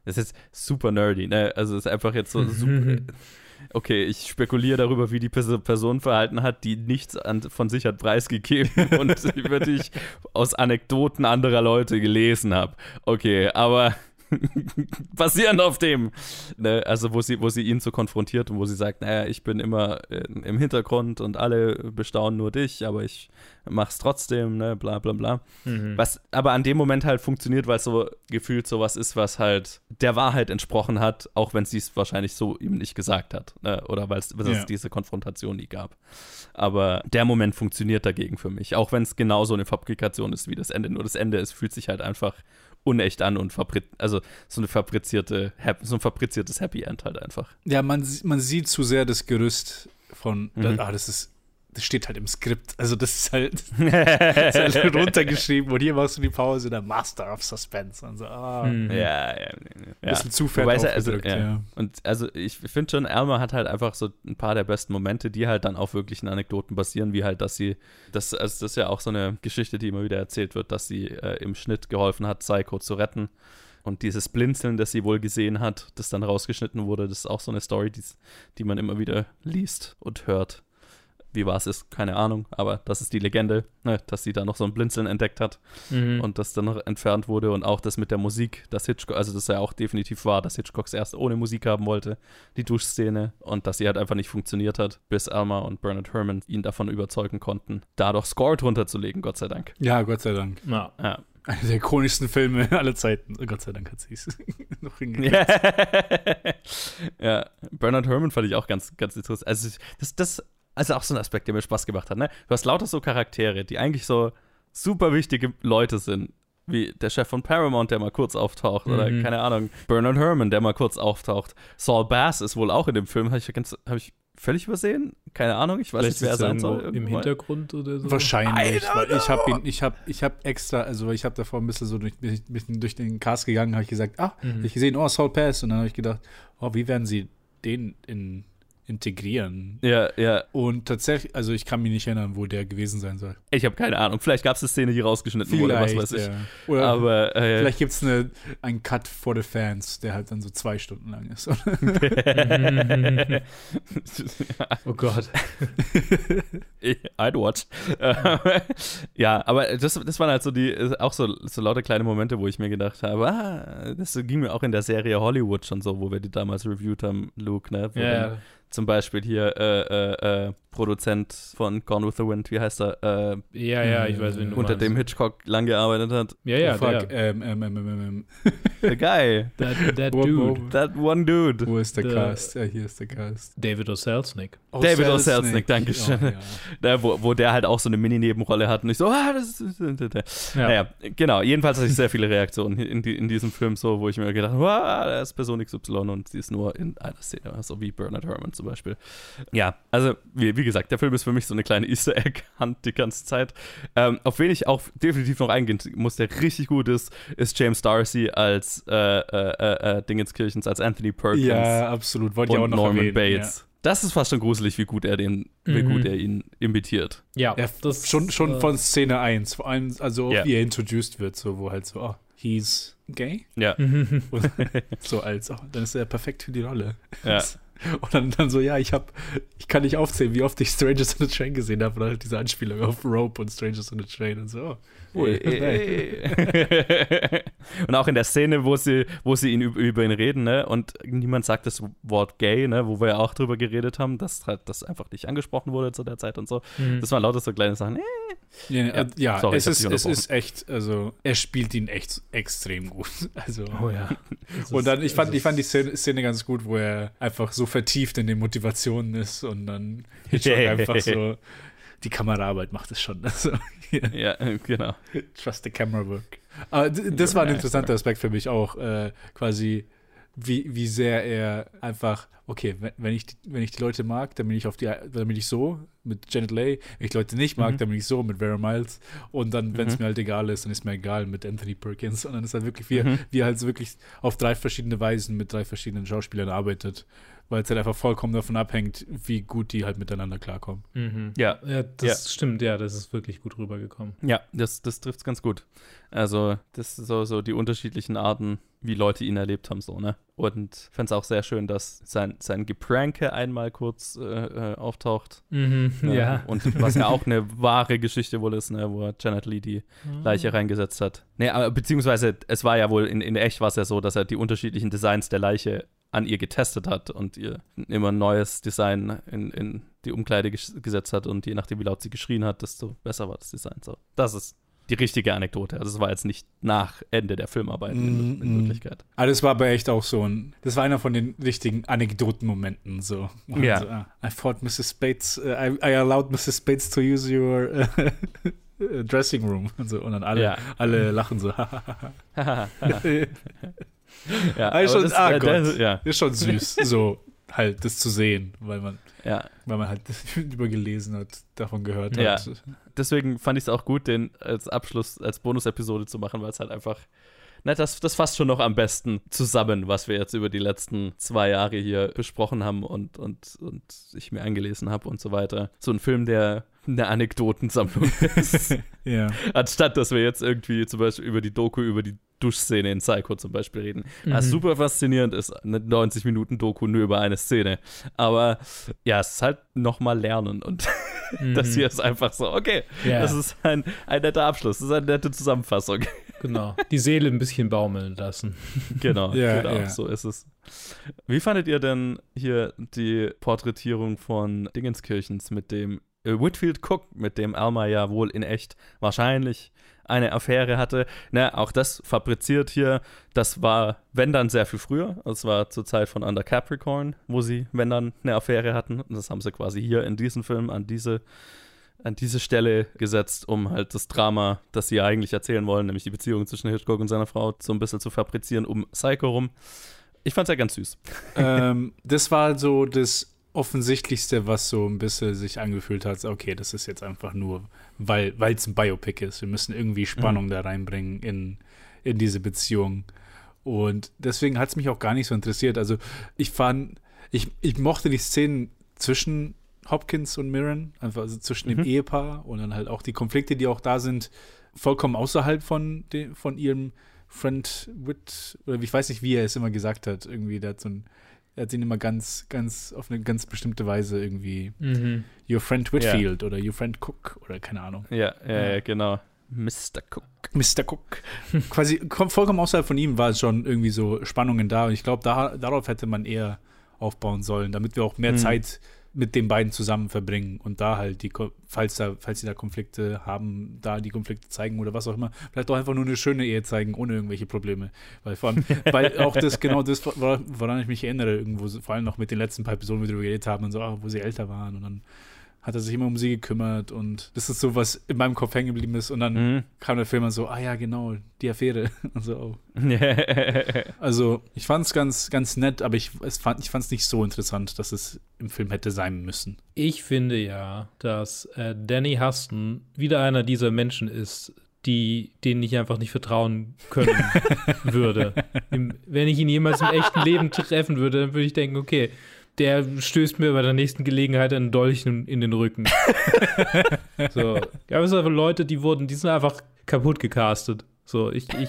Das ist jetzt super nerdy, ne? Also es ist einfach jetzt so super. okay, ich spekuliere darüber, wie die Person verhalten hat, die nichts an, von sich hat preisgegeben und wirklich aus Anekdoten anderer Leute gelesen habe. Okay, aber basierend auf dem, ne, also wo sie, wo sie ihn so konfrontiert und wo sie sagt, naja, ich bin immer äh, im Hintergrund und alle bestaunen nur dich, aber ich mach's trotzdem, ne, bla bla bla. Mhm. Was aber an dem Moment halt funktioniert, weil es so gefühlt sowas ist, was halt der Wahrheit entsprochen hat, auch wenn sie es wahrscheinlich so ihm nicht gesagt hat. Ne? Oder weil es Ja. diese Konfrontation nie gab. Aber der Moment funktioniert dagegen für mich. Auch wenn es genauso eine Fabrikation ist wie das Ende. Nur das Ende ist, fühlt sich halt einfach unecht an und fabri also so eine fabrizierte, so ein fabriziertes Happy End halt einfach. Ja, man, man sieht zu sehr das Gerüst von, Mhm. ah, das ist, das steht halt im Skript. Also das ist halt, das ist halt runtergeschrieben und hier machst du die Pause, der Master of Suspense. Und so, ah, Mhm. Ja, ja, ja. bisschen zu fett Wobei also, ja. ja. Und also ich finde schon, Elmer hat halt einfach so ein paar der besten Momente, die halt dann auf wirklichen Anekdoten basieren, wie halt, dass sie, das, also das ist ja auch so eine Geschichte, die immer wieder erzählt wird, dass sie äh, im Schnitt geholfen hat, Psycho zu retten. Und dieses Blinzeln, das sie wohl gesehen hat, das dann rausgeschnitten wurde, das ist auch so eine Story, die, die man immer wieder liest und hört. Wie war es ist, keine Ahnung, aber das ist die Legende, ne, dass sie da noch so ein Blinzeln entdeckt hat Mhm. und das dann noch entfernt wurde und auch das mit der Musik, dass Hitchcock, also das ja auch definitiv war, dass Hitchcock es erst ohne Musik haben wollte, die Duschszene und dass sie halt einfach nicht funktioniert hat, bis Alma und Bernard Herrmann ihn davon überzeugen konnten, da doch Score drunter zu legen, Gott sei Dank. Ja, Gott sei Dank. Ja. Ja. Einer der ikonischsten Filme aller Zeiten. Gott sei Dank hat sie es noch hingekriegt. ja, Bernard Herrmann fand ich auch ganz, ganz interessant. Also, das, das, also auch so ein Aspekt, der mir Spaß gemacht hat, ne? Du hast lauter so Charaktere, die eigentlich so super wichtige Leute sind. Wie der Chef von Paramount, der mal kurz auftaucht, oder Mhm. keine Ahnung, Bernard Herrmann, der mal kurz auftaucht. Saul Bass ist wohl auch in dem Film, habe ich, hab ich völlig übersehen? Keine Ahnung, ich weiß Vielleicht nicht, wer er er sein soll. im. Hintergrund oder so. Wahrscheinlich, weil ich habe ihn, ich habe, ich habe extra, also ich habe davor ein bisschen so durch, durch, bisschen durch den Cast gegangen, habe ich gesagt, ah, Mhm. hab ich gesehen, oh, Saul Pass, und dann habe ich gedacht, oh, wie werden sie den in, integrieren? Ja, ja, Und tatsächlich, also ich kann mich nicht erinnern, wo der gewesen sein soll. ich habe keine Ahnung. Vielleicht gab es eine Szene, die rausgeschnitten wurde, was weiß ich. ja. Oder Aber äh, vielleicht gibt es einen Cut for the Fans, der halt dann so zwei Stunden lang ist. oh Gott. I'd watch. ja, aber das, das waren halt so die, auch so, so lauter kleine Momente, wo ich mir gedacht habe, ah, das ging mir auch in der Serie Hollywood schon so, wo wir die damals reviewed haben, Luke, ne? Wo Ja, dann Zum Beispiel hier äh, äh, äh, Produzent von Gone with the Wind, wie heißt er? Äh, ja, ja, ich weiß, wen du unter meinst. dem Hitchcock lang gearbeitet hat. Ja, ja, oh, fuck, der. ähm, ähm, ähm, ähm, ähm, The guy. That, that dude. That one dude. Wo ist der Der- Cast? Ja, hier ist der Cast. David O'Selznick. Oh, David O. Selznick. Selznick, Dankeschön. Oh, ja. Ne, wo, wo der halt auch so eine Mini-Nebenrolle hat und ich so, ah, das ist. Ja. Naja, genau. Jedenfalls hatte ich sehr viele Reaktionen in, die, in diesem Film, so, wo ich mir gedacht habe, wow, da ist Person XY und sie ist nur in einer Szene, so wie Bernard Herrmann zum Beispiel. Ja, also, wie, wie gesagt, der Film ist für mich so eine kleine Easter Egg-Hand die ganze Zeit. Ähm, auf wen ich auch definitiv noch eingehen muss, der richtig gut ist, ist James Darcy als äh, äh, äh, äh, Dingenskirchens, als Anthony Perkins ja, absolut. Wollte ich auch und noch Norman erwähnen. Bates. Das ist fast schon gruselig, wie gut er den, wie Mhm. gut er ihn imitiert. Ja, Ja, das schon, schon äh, von Szene 1, vor allem, also Ja. wie er introduced wird, so, wo halt so, oh, he's gay? Ja, so als, oh, dann ist er perfekt für die Rolle. ja. Und dann, dann so, ja, ich hab, ich kann nicht aufzählen, wie oft ich Strangers on the Train gesehen habe, und halt diese Anspielung auf Rope und Strangers on the Train und so, oh, cool. und auch in der Szene, wo sie, wo sie ihn über, ihn reden, ne, und niemand sagt das Wort gay, ne, wo wir ja auch drüber geredet haben, dass halt das einfach nicht angesprochen wurde zu der Zeit und so. Mhm. Das waren lauter so kleine Sachen. Äh, Ja, ja, ja sorry, es, ist, es ist echt, also er spielt ihn echt extrem gut. Also, Oh ja. Und dann, ich fand, es ich fand die Szene, Szene ganz gut, wo er einfach so vertieft in den Motivationen ist und dann Hitchcock einfach so, die Kameraarbeit macht es schon. Also, ja, ja, äh, genau. trust the camera work. Aber d- das war ein interessanter Aspekt für mich auch, äh, quasi, wie, wie sehr er einfach, okay, wenn, ich, die- wenn ich die Leute mag, dann bin ich auf die, dann bin ich so mit Janet Leigh, wenn ich die Leute nicht mag, Mhm. dann bin ich so mit Vera Miles und dann, wenn es Mhm. mir halt egal ist, dann ist mir egal mit Anthony Perkins und dann ist halt wirklich, wie, Mhm. wie er halt so wirklich auf drei verschiedene Weisen mit drei verschiedenen Schauspielern arbeitet weil es halt einfach vollkommen davon abhängt, wie gut die halt miteinander klarkommen. Mhm. Ja, Ja, das stimmt, ja, das ist wirklich gut rübergekommen. Ja, das, das trifft es ganz gut. Also, das sind so, so die unterschiedlichen Arten, wie Leute ihn erlebt haben, so, ne? Und ich fand es auch sehr schön, dass sein, sein Gepranke einmal kurz äh, äh, auftaucht. Mhm, Ne? ja. Und was ja auch eine wahre Geschichte wohl ist, ne? wo Janet Lee die Leiche reingesetzt hat. Nee, aber beziehungsweise es war ja wohl, in, in echt war es ja so, dass er die unterschiedlichen Designs der Leiche an ihr getestet hat und ihr immer ein neues Design in, in die Umkleide ges gesetzt hat und je nachdem, wie laut sie geschrien hat, desto besser war das Design. So, das ist die richtige Anekdote. Also es war jetzt nicht nach Ende der Filmarbeit in, in Mhm. Wirklichkeit. Aber das war aber echt auch so ein, das war einer von den richtigen Anekdotenmomenten, so. Wo man Ja. So, ah, I thought Mrs. Spates, uh, I, I allowed Mrs. Spates to use your uh, dressing room. Und, so. und dann alle, Ja. alle lachen so. ja, ist schon, das- ah äh, Gott, der- ja, ist schon süß, so halt das zu sehen, weil man, ja. weil man halt übergelesen hat, davon gehört Ja. hat. deswegen fand ich es auch gut, den als Abschluss, als Bonus-Episode zu machen, weil es halt einfach, na, das, das fasst schon noch am besten zusammen, was wir jetzt über die letzten zwei Jahre hier besprochen haben und, und, und ich mir angelesen habe und so weiter. So ein Film, der eine Anekdotensammlung ist. Ja. Anstatt, dass wir jetzt irgendwie zum Beispiel über die Doku, über die Duschszene in Psycho zum Beispiel reden. Was Mhm. super faszinierend ist, eine 90-Minuten-Doku nur über eine Szene. Aber ja, es ist halt nochmal lernen und das hier ist einfach so, okay. Ja. das ist ein, ein netter Abschluss, das ist eine nette Zusammenfassung. Genau. Die Seele ein bisschen baumeln lassen. genau, Ja, genau ja. so ist es. Wie fandet ihr denn hier die Porträtierung von Dingenskirchens mit dem Whitfield Cook, mit dem Alma ja wohl in echt wahrscheinlich eine Affäre hatte. Na, auch das fabriziert hier. Das war, wenn dann, sehr viel früher. Das war zur Zeit von Under Capricorn, wo sie, wenn dann, eine Affäre hatten. Und das haben sie quasi hier in diesem Film an diese, an diese Stelle gesetzt, um halt das Drama, das sie eigentlich erzählen wollen, nämlich die Beziehung zwischen Hitchcock und seiner Frau, so ein bisschen zu fabrizieren, um Psycho rum. Ich fand's ja ganz süß. ähm, das war so das Offensichtlichste, was so ein bisschen sich angefühlt hat. Okay, das ist jetzt einfach nur, weil es ein Biopic ist. Wir müssen irgendwie Spannung da reinbringen in, in diese Beziehung. Und deswegen hat es mich auch gar nicht so interessiert. Also ich fand, ich, ich mochte die Szenen zwischen Hopkins und Mirren, einfach also zwischen dem Ehepaar und dann halt auch die Konflikte, die auch da sind, vollkommen außerhalb von, de, von ihrem Friend Whit, oder ich weiß nicht, wie er es immer gesagt hat, irgendwie, der hat so ein, er hat ihn immer ganz, ganz, auf eine ganz bestimmte Weise irgendwie, Mhm. Your Friend Whitfield oder Your Friend Cook oder keine Ahnung. Ja, ja, ja genau. Mr. Cook. Mr. Cook. Quasi kom- vollkommen außerhalb von ihm war schon irgendwie so Spannungen da und ich glaube, da, darauf hätte man eher aufbauen sollen, damit wir auch mehr Mhm. Zeit mit den beiden zusammen verbringen und da halt die, falls da, falls sie da Konflikte haben, da die Konflikte zeigen oder was auch immer, vielleicht auch einfach nur eine schöne Ehe zeigen, ohne irgendwelche Probleme. Weil vor allem, weil auch das, genau das, wor- woran ich mich erinnere, irgendwo, vor allem noch mit den letzten paar Episoden, wo wir darüber geredet haben und so, ah, wo sie älter waren und dann hat er sich immer um sie gekümmert und das ist so, was in meinem Kopf hängen geblieben ist und dann Mhm. kam der Film und so, ah ja, genau, die Affäre. Und so, oh. Also, ich fand es ganz, ganz nett, aber ich es fand ich fand's nicht so interessant, dass es im Film hätte sein müssen. Ich finde ja, dass äh, Danny Huston wieder einer dieser Menschen ist, die, denen ich einfach nicht vertrauen können würde. Im, wenn ich ihn jemals im echten Leben treffen würde, dann würde ich denken, okay, der stößt mir bei der nächsten Gelegenheit einen Dolch in, in den Rücken. so. Ja, aber es einfach Leute, die wurden, die sind einfach kaputt gecastet. So, ich, ich,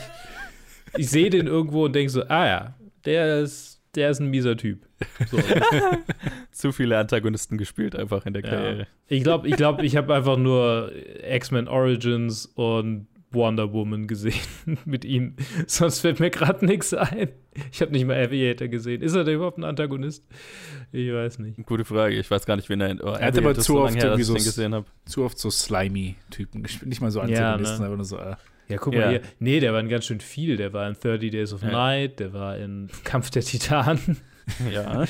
ich sehe den irgendwo und denke so, ah ja, der ist, der ist ein mieser Typ. So, Zu viele Antagonisten gespielt einfach in der Ja. Karriere. Ich glaube, ich, glaub, ich habe einfach nur X-Men Origins und Wonder Woman gesehen mit ihm. Sonst fällt mir gerade nichts ein. Ich habe nicht mal Aviator gesehen. Ist er denn überhaupt ein Antagonist? Ich weiß nicht. Gute Frage. Ich weiß gar nicht, wen er in. Oh, Er hat aber zu so oft her, so gesehen. Zu oft so slimy Typen gespielt. Nicht mal so Ja, Antagonisten, ne? aber nur so, äh, Ja, guck Ja. mal hier. Nee, der war in ganz schön viel. Der war in 30 Days of Ja. Night, der war in Kampf der Titanen. Ja.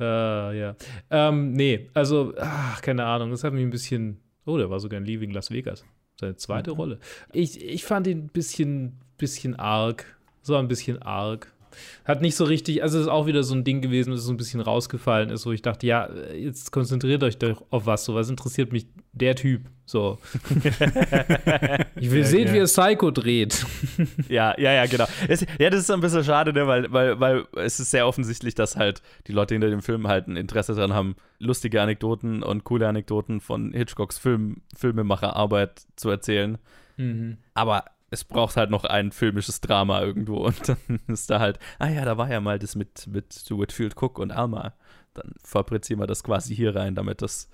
äh, ja. Ähm, nee, also, ach, keine Ahnung. Das hat mich ein bisschen. Oh, der war sogar in Leaving Las Vegas. Seine zweite Rolle. Ich, ich fand ihn ein bisschen, bisschen arg. So ein bisschen arg. Hat nicht so richtig, also es ist auch wieder so ein Ding gewesen, das so ein bisschen rausgefallen ist, wo ich dachte, ja, jetzt konzentriert euch doch auf was, so was interessiert mich der Typ, so. ich will sehen, wie er Psycho dreht. Ja, ja, ja, genau. Es, ja, das ist ein bisschen schade, ne, weil, weil, weil es ist sehr offensichtlich, dass halt die Leute hinter dem Film halt ein Interesse daran haben, lustige Anekdoten und coole Anekdoten von Hitchcocks Film, Filmemacherarbeit zu erzählen. Mhm. Aber es braucht halt noch ein filmisches Drama irgendwo und dann ist da halt, ah ja, da war ja mal das mit, mit Whitfield Cook und Alma. Dann fabrizieren wir das quasi hier rein, damit das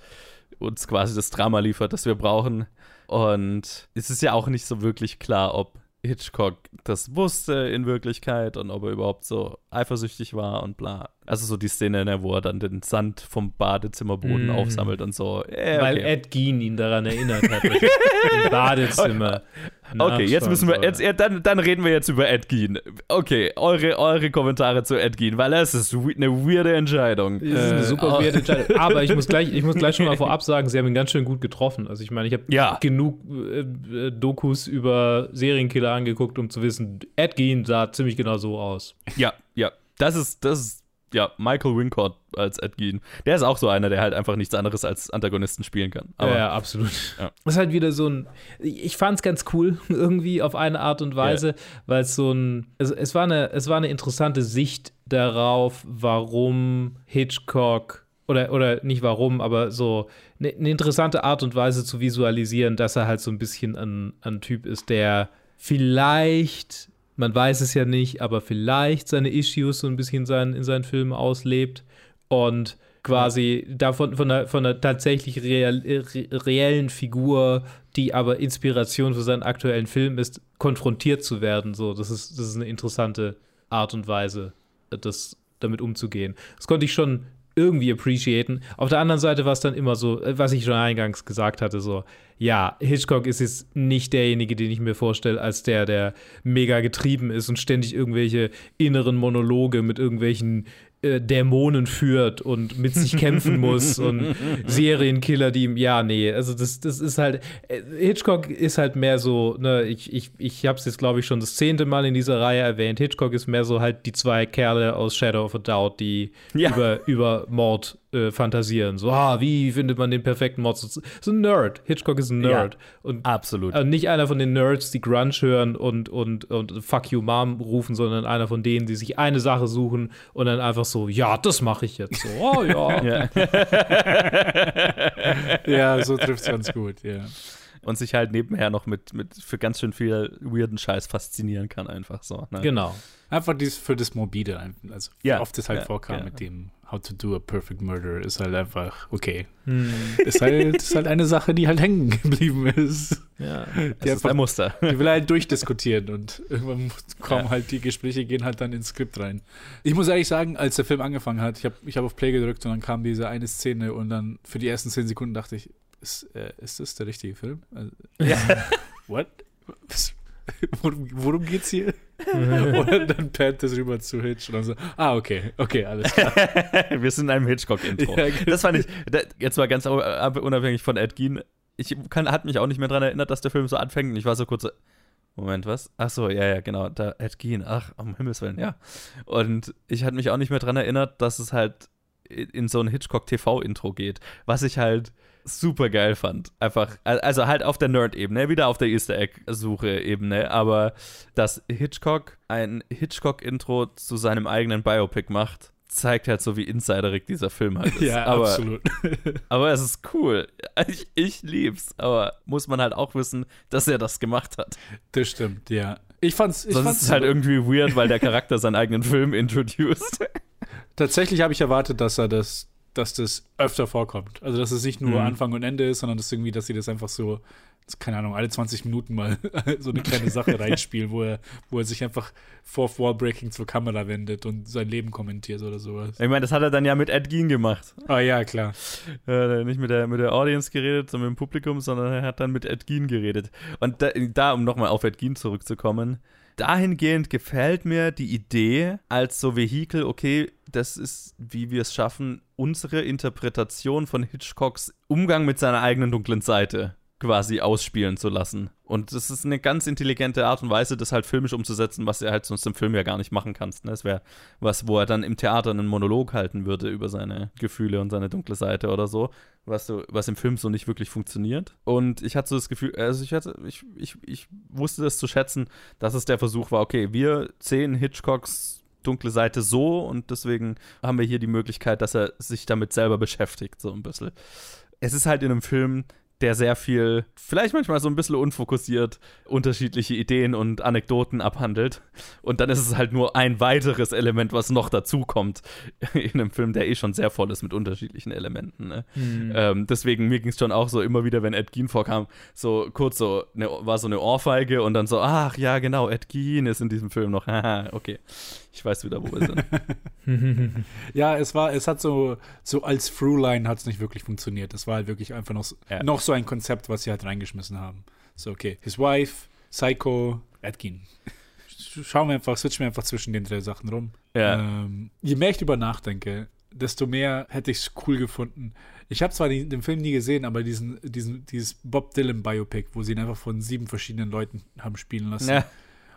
uns quasi das Drama liefert, das wir brauchen. Und es ist ja auch nicht so wirklich klar, ob Hitchcock das wusste in Wirklichkeit und ob er überhaupt so eifersüchtig war und bla. Also so die Szene, ne, wo er dann den Sand vom Badezimmerboden Mm. aufsammelt und so. Äh, Weil okay. Ed Gein ihn daran erinnert hat, im Badezimmer. Okay, jetzt müssen wir, jetzt, ja, dann, dann reden wir jetzt über Ed Gein. Okay, eure, eure Kommentare zu Ed Gein, weil das ist eine weirde Entscheidung. Das ist eine Äh, super oh. weirde Entscheidung. Aber ich muss, gleich, ich muss gleich schon mal vorab sagen, sie haben ihn ganz schön gut getroffen. Also ich meine, ich habe Ja. genug äh, äh, Dokus über Serienkiller angeguckt, um zu wissen, Ed Gein sah ziemlich genau so aus. Ja, ja, das ist, das ist, ja, Michael Wincott als Ed Gein. Der ist auch so einer, der halt einfach nichts anderes als Antagonisten spielen kann. Aber ja, ja, absolut. Ja. Das ist halt wieder so ein. Ich fand es ganz cool, irgendwie auf eine Art und Weise, weil es so ein. Es, es, war eine, es war eine interessante Sicht darauf, warum Hitchcock. Oder, oder nicht warum, aber so eine, eine interessante Art und Weise zu visualisieren, dass er halt so ein bisschen ein, ein Typ ist, der vielleicht, man weiß es ja nicht, aber vielleicht seine Issues so ein bisschen sein, in seinen Filmen auslebt und quasi davon von einer, von einer tatsächlich real, re, reellen Figur, die aber Inspiration für seinen aktuellen Film ist, konfrontiert zu werden. So, das ist, das ist eine interessante Art und Weise, das damit umzugehen. Das konnte ich schon irgendwie appreciaten. Auf der anderen Seite war es dann immer so, äh, was ich schon eingangs gesagt hatte, so, ja, Hitchcock ist jetzt nicht derjenige, den ich mir vorstelle, als der, der mega getrieben ist und ständig irgendwelche inneren Monologe mit irgendwelchen äh, Dämonen führt und mit sich kämpfen muss und Serienkiller, die ihm, ja, nee, also das, das ist halt, äh, Hitchcock ist halt mehr so, ne, ich, ich, ich habe es jetzt, glaube ich, schon das zehnte Mal in dieser Reihe erwähnt, Hitchcock ist mehr so halt die zwei Kerle aus Shadow of a Doubt, die Ja. über, über Mord äh, fantasieren. So, ah, wie findet man den perfekten Mord? So, so ein Nerd. Hitchcock ist ein Nerd. Und absolut. äh, nicht einer von den Nerds, die Grunge hören und, und, und Fuck you Mom rufen, sondern einer von denen, die sich eine Sache suchen und dann einfach so, ja, das mache ich jetzt so. Oh ja. ja. Ja, so trifft es ganz gut, ja. Und sich halt nebenher noch mit, mit für ganz schön viel weirden Scheiß faszinieren kann, einfach so. Ne? Genau. Einfach dies für das Morbide, also Ja, oft das halt ja, vorkam ja. mit dem How to do a perfect murder, ist halt einfach, okay. Hm. Ist halt, ist halt eine Sache, die halt hängen geblieben ist. Ja. Das Die, ist einfach, ein Muster. die will er halt durchdiskutieren und irgendwann kommen Ja. halt die Gespräche, gehen halt dann ins Skript rein. Ich muss ehrlich sagen, als der Film angefangen hat, ich habe ich hab auf Play gedrückt und dann kam diese eine Szene und dann für die ersten zehn Sekunden dachte ich, ist, äh, ist das der richtige Film? Also, What? Was? Worum, worum geht's hier? und dann pannt das rüber zu Hitch und dann so, ah, okay, okay, alles klar. Wir sind in einem Hitchcock-Intro. Ja, genau. Das fand ich, jetzt mal ganz unabhängig von Ed Gein, ich kann, hat mich auch nicht mehr daran erinnert, dass der Film so anfängt. Und ich war so kurz so, Moment, was? Ach so, ja, ja, genau, da Ed Gein, ach, um Himmels Willen, ja. Und ich hatte mich auch nicht mehr daran erinnert, dass es halt in so ein Hitchcock-TV-Intro geht, was ich halt super geil fand. Einfach, al- also halt auf der Nerd-Ebene, wieder auf der Easter Egg-Suche-Ebene, aber dass Hitchcock ein Hitchcock-Intro zu seinem eigenen Biopic macht, zeigt halt so, wie insiderig dieser Film halt ist. Ja, aber, absolut. aber es ist cool. Ich, ich lieb's, aber muss man halt auch wissen, dass er das gemacht hat. Das stimmt, ja. Ich fand's, ich Sonst fand's ist es halt irgendwie weird, weil der Charakter seinen eigenen Film introduced. Tatsächlich habe ich erwartet, dass er das, dass das öfter vorkommt. Also dass es nicht nur Mhm. Anfang und Ende ist, sondern dass irgendwie, dass sie das einfach so, keine Ahnung, alle 20 Minuten mal so eine kleine Sache reinspielen, wo er, wo er sich einfach Fourth Wall Breaking zur Kamera wendet und sein Leben kommentiert oder sowas. Ich meine, das hat er dann ja mit Ed Gein gemacht. Ah ja, klar. äh, nicht mit der, mit der Audience geredet, sondern mit dem Publikum, sondern er hat dann mit Ed Gein geredet. Und da, da um nochmal auf Ed Gein zurückzukommen, dahingehend gefällt mir die Idee als so Vehikel, okay, das ist, wie wir es schaffen, unsere Interpretation von Hitchcocks Umgang mit seiner eigenen dunklen Seite quasi ausspielen zu lassen. Und das ist eine ganz intelligente Art und Weise, das halt filmisch umzusetzen, was er halt sonst im Film ja gar nicht machen kannst. Ne? Das wäre was, wo er dann im Theater einen Monolog halten würde über seine Gefühle und seine dunkle Seite oder so, was, so, was im Film so nicht wirklich funktioniert. Und ich hatte so das Gefühl, also ich hatte, ich, ich, ich wusste das zu schätzen, dass es der Versuch war, okay, wir sehen Hitchcocks dunkle Seite so und deswegen haben wir hier die Möglichkeit, dass er sich damit selber beschäftigt, so ein bisschen. Es ist halt in einem Film, der sehr viel, vielleicht manchmal so ein bisschen unfokussiert, unterschiedliche Ideen und Anekdoten abhandelt. Und dann ist es halt nur ein weiteres Element, was noch dazukommt in einem Film, der eh schon sehr voll ist mit unterschiedlichen Elementen. Ne? Mhm. Ähm, deswegen, mir ging es schon auch so immer wieder, wenn Ed Gein vorkam, so kurz so, eine, war so eine Ohrfeige und dann so, ach ja, genau, Ed Gein ist in diesem Film noch. Haha, okay. Ich weiß wieder, wo wir sind. Ja, es war, es hat so, so als Throughline hat es nicht wirklich funktioniert. Es war halt wirklich einfach noch, so- Ja. noch so ein Konzept, was sie halt reingeschmissen haben. So, okay, his wife, Psycho, Atkin. Schauen wir einfach, switchen wir einfach zwischen den drei Sachen rum. Ja. Ähm, je mehr ich drüber nachdenke, desto mehr hätte ich es cool gefunden. Ich habe zwar die, den Film nie gesehen, aber diesen, diesen, dieses Bob Dylan Biopic, wo sie ihn einfach von sieben verschiedenen Leuten haben spielen lassen. Ja.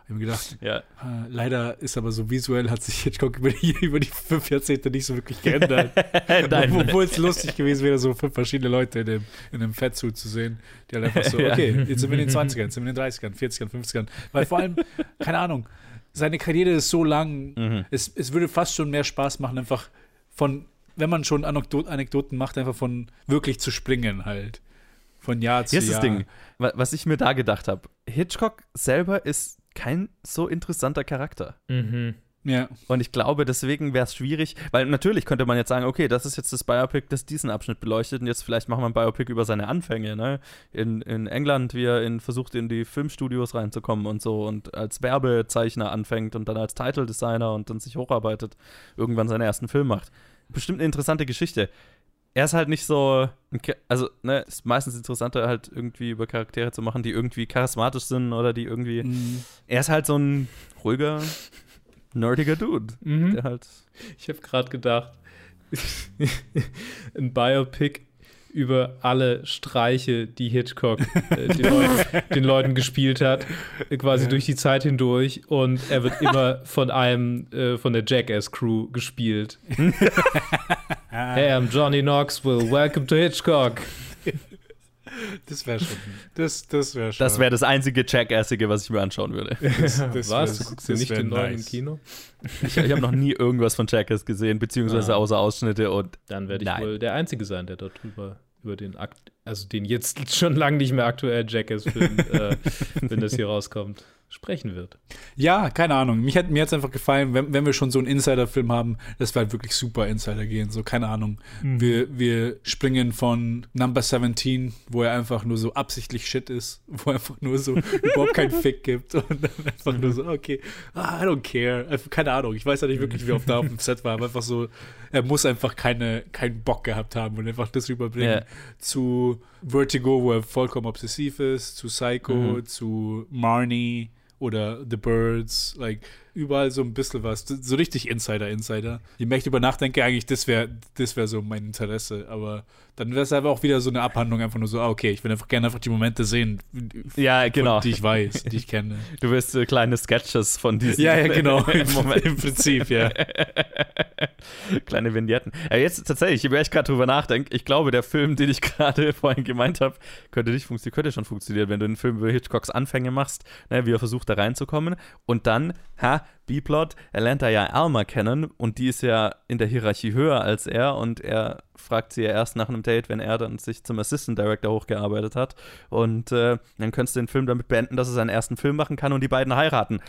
Ich habe mir gedacht, ja. äh, leider ist aber so visuell hat sich Hitchcock über die, über die fünf Jahrzehnte nicht so wirklich geändert. Nein. Obwohl es lustig gewesen wäre, so fünf verschiedene Leute in dem, in einem Fettsuit zu sehen, die halt einfach so, okay, jetzt sind wir in den 20ern, jetzt sind wir in den 30ern, 40ern, 50ern. Weil vor allem, keine Ahnung, seine Karriere ist so lang, Mhm. es, es würde fast schon mehr Spaß machen, einfach von, wenn man schon Anekdot Anekdoten macht, einfach von wirklich zu springen halt. Von Jahr zu Hier ist das Jahr. Ding, wa- was ich mir da gedacht habe. Hitchcock selber ist kein so interessanter Charakter. Mhm. Ja. Und ich glaube, deswegen wäre es schwierig, weil natürlich könnte man jetzt sagen, okay, das ist jetzt das Biopic, das diesen Abschnitt beleuchtet und jetzt vielleicht machen wir ein Biopic über seine Anfänge, ne? In, in England, wie er in, versucht, in die Filmstudios reinzukommen und so und als Werbezeichner anfängt und dann als Title Designer und dann sich hocharbeitet, irgendwann seinen ersten Film macht. Bestimmt eine interessante Geschichte. Er ist halt nicht so, also, ne, ist meistens interessanter halt irgendwie über Charaktere zu machen, die irgendwie charismatisch sind oder die irgendwie Mhm. er ist halt so ein ruhiger, nerdiger Dude, Mhm. der halt. Ich habe gerade gedacht, ein Biopic über alle Streiche, die Hitchcock äh, den, Leuten, den Leuten gespielt hat, quasi durch die Zeit hindurch und er wird immer von einem äh, von der Jackass Crew gespielt. hey, I'm Johnny Knoxville. Welcome to Hitchcock. Das wäre schon. Das, das wäre schon. Das wäre das einzige Jackassige, was ich mir anschauen würde. das, das Was? Du guckst dir das nicht den neuen im nice. Kino? Ich, ich habe noch nie irgendwas von Jackass gesehen, beziehungsweise Ah. außer Ausschnitte und Dann werde ich Nein. wohl der Einzige sein, der darüber über den Akt, also den jetzt schon lange nicht mehr aktuellen Jackass-Film, äh, wenn das hier rauskommt, sprechen wird. Ja, keine Ahnung. Mich hat mir jetzt einfach gefallen, wenn, wenn wir schon so einen Insider-Film haben, dass wir halt wirklich super Insider gehen. So, keine Ahnung. Wir, wir springen von Number 17, wo er einfach nur so absichtlich Shit ist, wo er einfach nur so überhaupt keinen Fick gibt und dann einfach nur so, okay, ah, I don't care. Einfach, keine Ahnung. Ich weiß ja nicht wirklich, wie oft da auf dem Set war, aber einfach so, er muss einfach keine, keinen Bock gehabt haben und einfach das rüberbringen Ja. zu Vertigo, wo er vollkommen obsessiv ist, zu Psycho, Mhm. zu Marnie oder The Birds, like überall so ein bisschen was, so richtig Insider, Insider. Je mehr ich drüber nachdenke, eigentlich, das wäre das wär so mein Interesse, aber dann wäre es aber auch wieder so eine Abhandlung, einfach nur so, ah, okay, ich will einfach gerne einfach die Momente sehen, ja, genau. die ich weiß, die ich kenne. Du wirst äh, kleine Sketches von diesen. Ja, ja, genau, Im Moment. im Prinzip, ja. Kleine Vignetten. Ja, jetzt tatsächlich, je mehr ich gerade drüber nachdenke, ich glaube, der Film, den ich gerade vorhin gemeint habe, könnte nicht funktionieren, könnte schon funktionieren, wenn du einen Film über Hitchcocks Anfänge machst, ne, wie er versucht da reinzukommen und dann, ha, B-Plot, er lernt da ja Alma kennen und die ist ja in der Hierarchie höher als er und er fragt sie ja erst nach einem Date, wenn er dann sich zum Assistant Director hochgearbeitet hat und äh, dann könntest du den Film damit beenden, dass er seinen ersten Film machen kann und die beiden heiraten.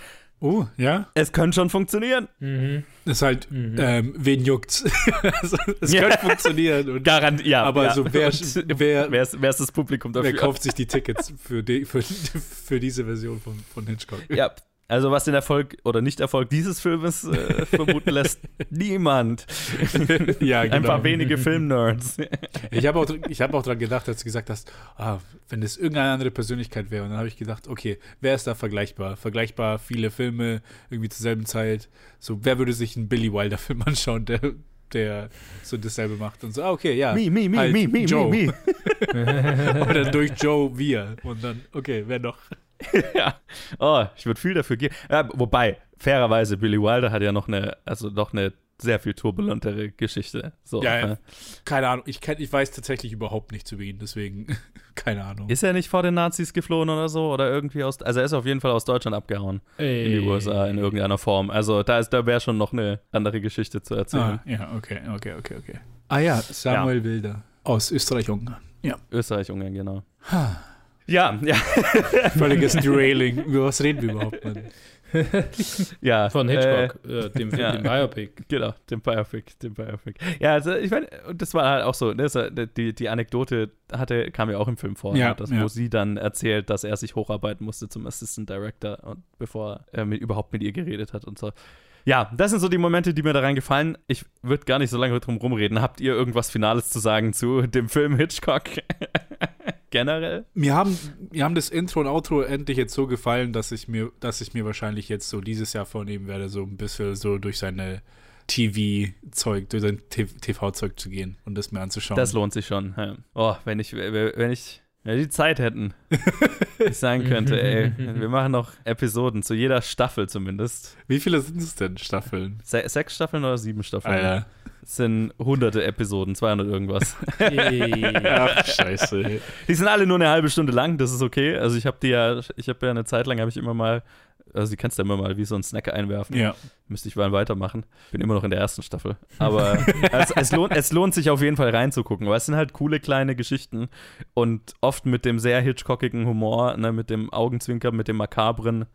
Oh, ja? Es könnte schon funktionieren. Mhm. Das ist halt, ähm, wen juckt's? also, es Ja. könnte funktionieren. Und Garant, ja. Aber ja. so, wer- Und wer- wer, ist, wer ist das Publikum dafür? wer kauft sich die Tickets für, die, für, für diese Version von, von Hitchcock? Ja, also was den Erfolg oder Nicht-Erfolg dieses Filmes äh, vermuten lässt, niemand. ja, genau. Ein paar wenige Filmnerds. Ich habe auch, ich hab auch daran gedacht, als du gesagt hast, ah, wenn es irgendeine andere Persönlichkeit wäre. Und dann habe ich gedacht, okay, wer ist da vergleichbar? Vergleichbar viele Filme irgendwie zur selben Zeit. So, wer würde sich einen Billy Wilder-Film anschauen, der der so dasselbe macht und so, ah, okay, ja. Me, me, me, halt me, me, Joe. me, me. Oder durch Joe wir. Und dann, okay, wer noch? ja. Oh, ich würde viel dafür geben. Ja, wobei, fairerweise, Billy Wilder hat ja noch eine, also noch eine sehr viel turbulentere Geschichte. So, Ja, ja. äh. Keine Ahnung, ich, kenn, ich weiß tatsächlich überhaupt nichts über ihn, deswegen keine Ahnung. Ist er nicht vor den Nazis geflohen oder so? Oder irgendwie aus. Also er ist auf jeden Fall aus Deutschland abgehauen. In die USA in irgendeiner Form. Also da ist, da wäre schon noch eine andere Geschichte zu erzählen. ah, ja, okay, okay, okay, okay. Ah ja, Samuel Wilder aus Österreich-Ungarn. Ja. Österreich, Ungarn, genau. Ja, ja, Völliges Derailing. Über was reden wir überhaupt, Mann? ja. Von Hitchcock, äh, dem, ja. dem Biopic. Genau, dem Biopic, dem Biopic. Ja, also ich meine, und das war halt auch so, ne, die, die Anekdote hatte, kam ja auch im Film vor, Ja, ne, dass, ja. wo sie dann erzählt, dass er sich hocharbeiten musste zum Assistant Director und bevor er mit, überhaupt mit ihr geredet hat und so. Ja, das sind so die Momente, die mir daran gefallen. Ich würde gar nicht so lange drum rumreden. Habt ihr irgendwas Finales zu sagen zu dem Film Hitchcock? Generell? Mir haben, mir haben das Intro und Outro endlich jetzt so gefallen, dass ich mir, dass ich mir wahrscheinlich jetzt so dieses Jahr vornehmen werde, so ein bisschen so durch seine TV-Zeug, durch sein TV-Zeug zu gehen und das mir anzuschauen. Das lohnt sich schon. Ja. Oh, wenn ich, wenn ich, wenn wir die Zeit hätten, ich sagen könnte, ey, wir machen noch Episoden zu jeder Staffel zumindest. Wie viele sind es denn, Staffeln? Se sechs Staffeln oder sieben Staffeln? Alter. Es sind hunderte Episoden, 200 irgendwas. Ach, scheiße. Die sind alle nur eine halbe Stunde lang, das ist okay. Also ich habe die ja, ich habe ja eine Zeit lang, habe ich immer mal, also die kannst du ja immer mal wie so einen Snack einwerfen. Ja. Müsste ich mal weitermachen. Bin immer noch in der ersten Staffel. Aber es, es, lohnt, es lohnt sich auf jeden Fall reinzugucken, weil es sind halt coole kleine Geschichten und oft mit dem sehr Hitchcockigen Humor, ne, mit dem Augenzwinkern, mit dem Makabren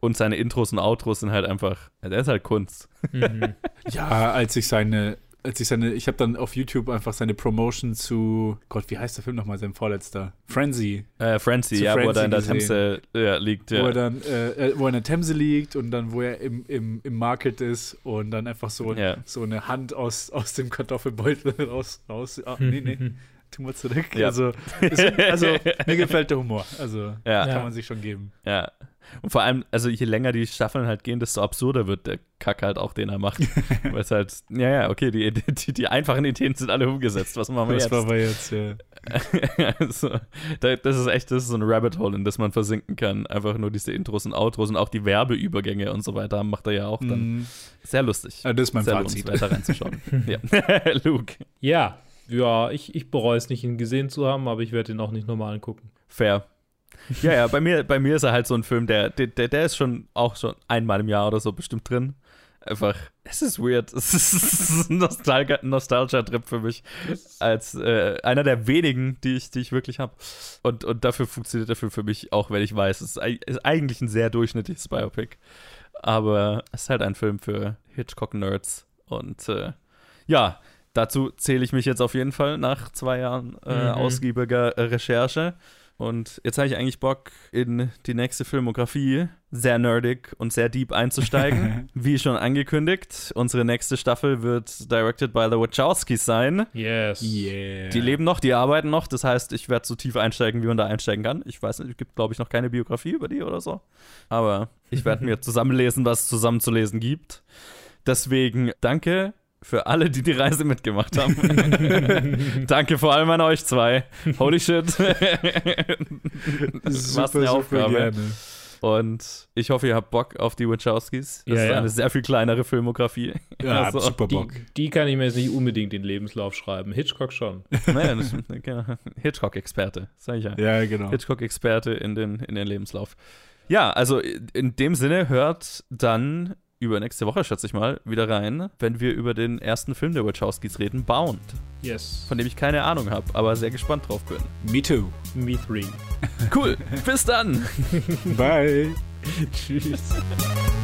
und seine Intros und Outros sind halt einfach, der ist halt Kunst. Mhm. Ja, als ich seine, als ich seine, ich habe dann auf YouTube einfach seine Promotion zu, Gott, wie heißt der Film nochmal, sein vorletzter? Frenzy. Äh, Frenzy, Zu ja, wo er Frenzy da in der. Themse ja, liegt. Ja. Wo er dann, äh, äh, wo er in der Themse liegt und dann, wo er im, im, im Market ist und dann einfach so, Ja. so eine Hand aus, aus dem Kartoffelbeutel raus, raus, ah, nee, nee, tu mal zurück. Ja. Also, also, mir gefällt der Humor, also, Ja. kann man sich schon geben. Ja. Und vor allem, also je länger die Staffeln halt gehen, desto absurder wird der Kack halt auch, den er macht. Weil es halt, ja, ja, okay, die, die, die einfachen Ideen sind alle umgesetzt. Was machen wir Das jetzt? war aber jetzt, ja. also, da, das ist echt, das ist so ein Rabbit Hole, in das man versinken kann. Einfach nur diese Intros und Outros und auch die Werbeübergänge und so weiter macht er ja auch dann. Mhm. Sehr lustig. Ah, das ist mein Sehr Fazit. lohnenswert, da reinzuschauen. ja. Luke, Ja, ja, ich, ich bereue es nicht, ihn gesehen zu haben, aber ich werde ihn auch nicht nochmal angucken. fair. Ja, ja, bei mir, bei mir ist er halt so ein Film, der, der, der ist schon auch schon einmal im Jahr oder so bestimmt drin. Einfach, es ist weird. Es ist ein ein Nostalgia-Trip für mich. Als äh, einer der wenigen, die ich, die ich wirklich habe. Und, und dafür funktioniert der Film für mich, auch wenn ich weiß, es ist eigentlich ein sehr durchschnittliches Biopic. Aber es ist halt ein Film für Hitchcock-Nerds. Und äh, ja, dazu zähle ich mich jetzt auf jeden Fall nach zwei Jahren äh, Mhm. ausgiebiger äh, Recherche. Und jetzt habe ich eigentlich Bock, in die nächste Filmografie sehr nerdig und sehr deep einzusteigen. Wie schon angekündigt, unsere nächste Staffel wird directed by the Wachowskis sein. Yes. Yeah. Die leben noch, die arbeiten noch. Das heißt, ich werde so tief einsteigen, wie man da einsteigen kann. Ich weiß nicht, es gibt, glaube ich, noch keine Biografie über die oder so. Aber ich werde mir zusammenlesen, was es zusammenzulesen gibt. Deswegen danke für alle, die die Reise mitgemacht haben. danke vor allem an euch zwei. Holy shit. das war eine Aufgabe. gerne. Und ich hoffe, ihr habt Bock auf die Wachowskis. Das Ja, ist ja. eine sehr viel kleinere Filmografie. Ja, Also, super Die, Bock. die kann ich mir jetzt nicht unbedingt in den Lebenslauf schreiben. Hitchcock schon. Naja, genau. Hitchcock-Experte, sag ich ja. Ja, genau. Hitchcock-Experte in den, in den Lebenslauf. Ja, also in dem Sinne hört dann übernächste Woche, schätze ich mal, wieder rein, wenn wir über den ersten Film der Wachowskis reden, Bound, Yes. von dem ich keine Ahnung habe, aber sehr gespannt drauf bin. Me too. Me three. Cool, bis dann! Bye. Tschüss.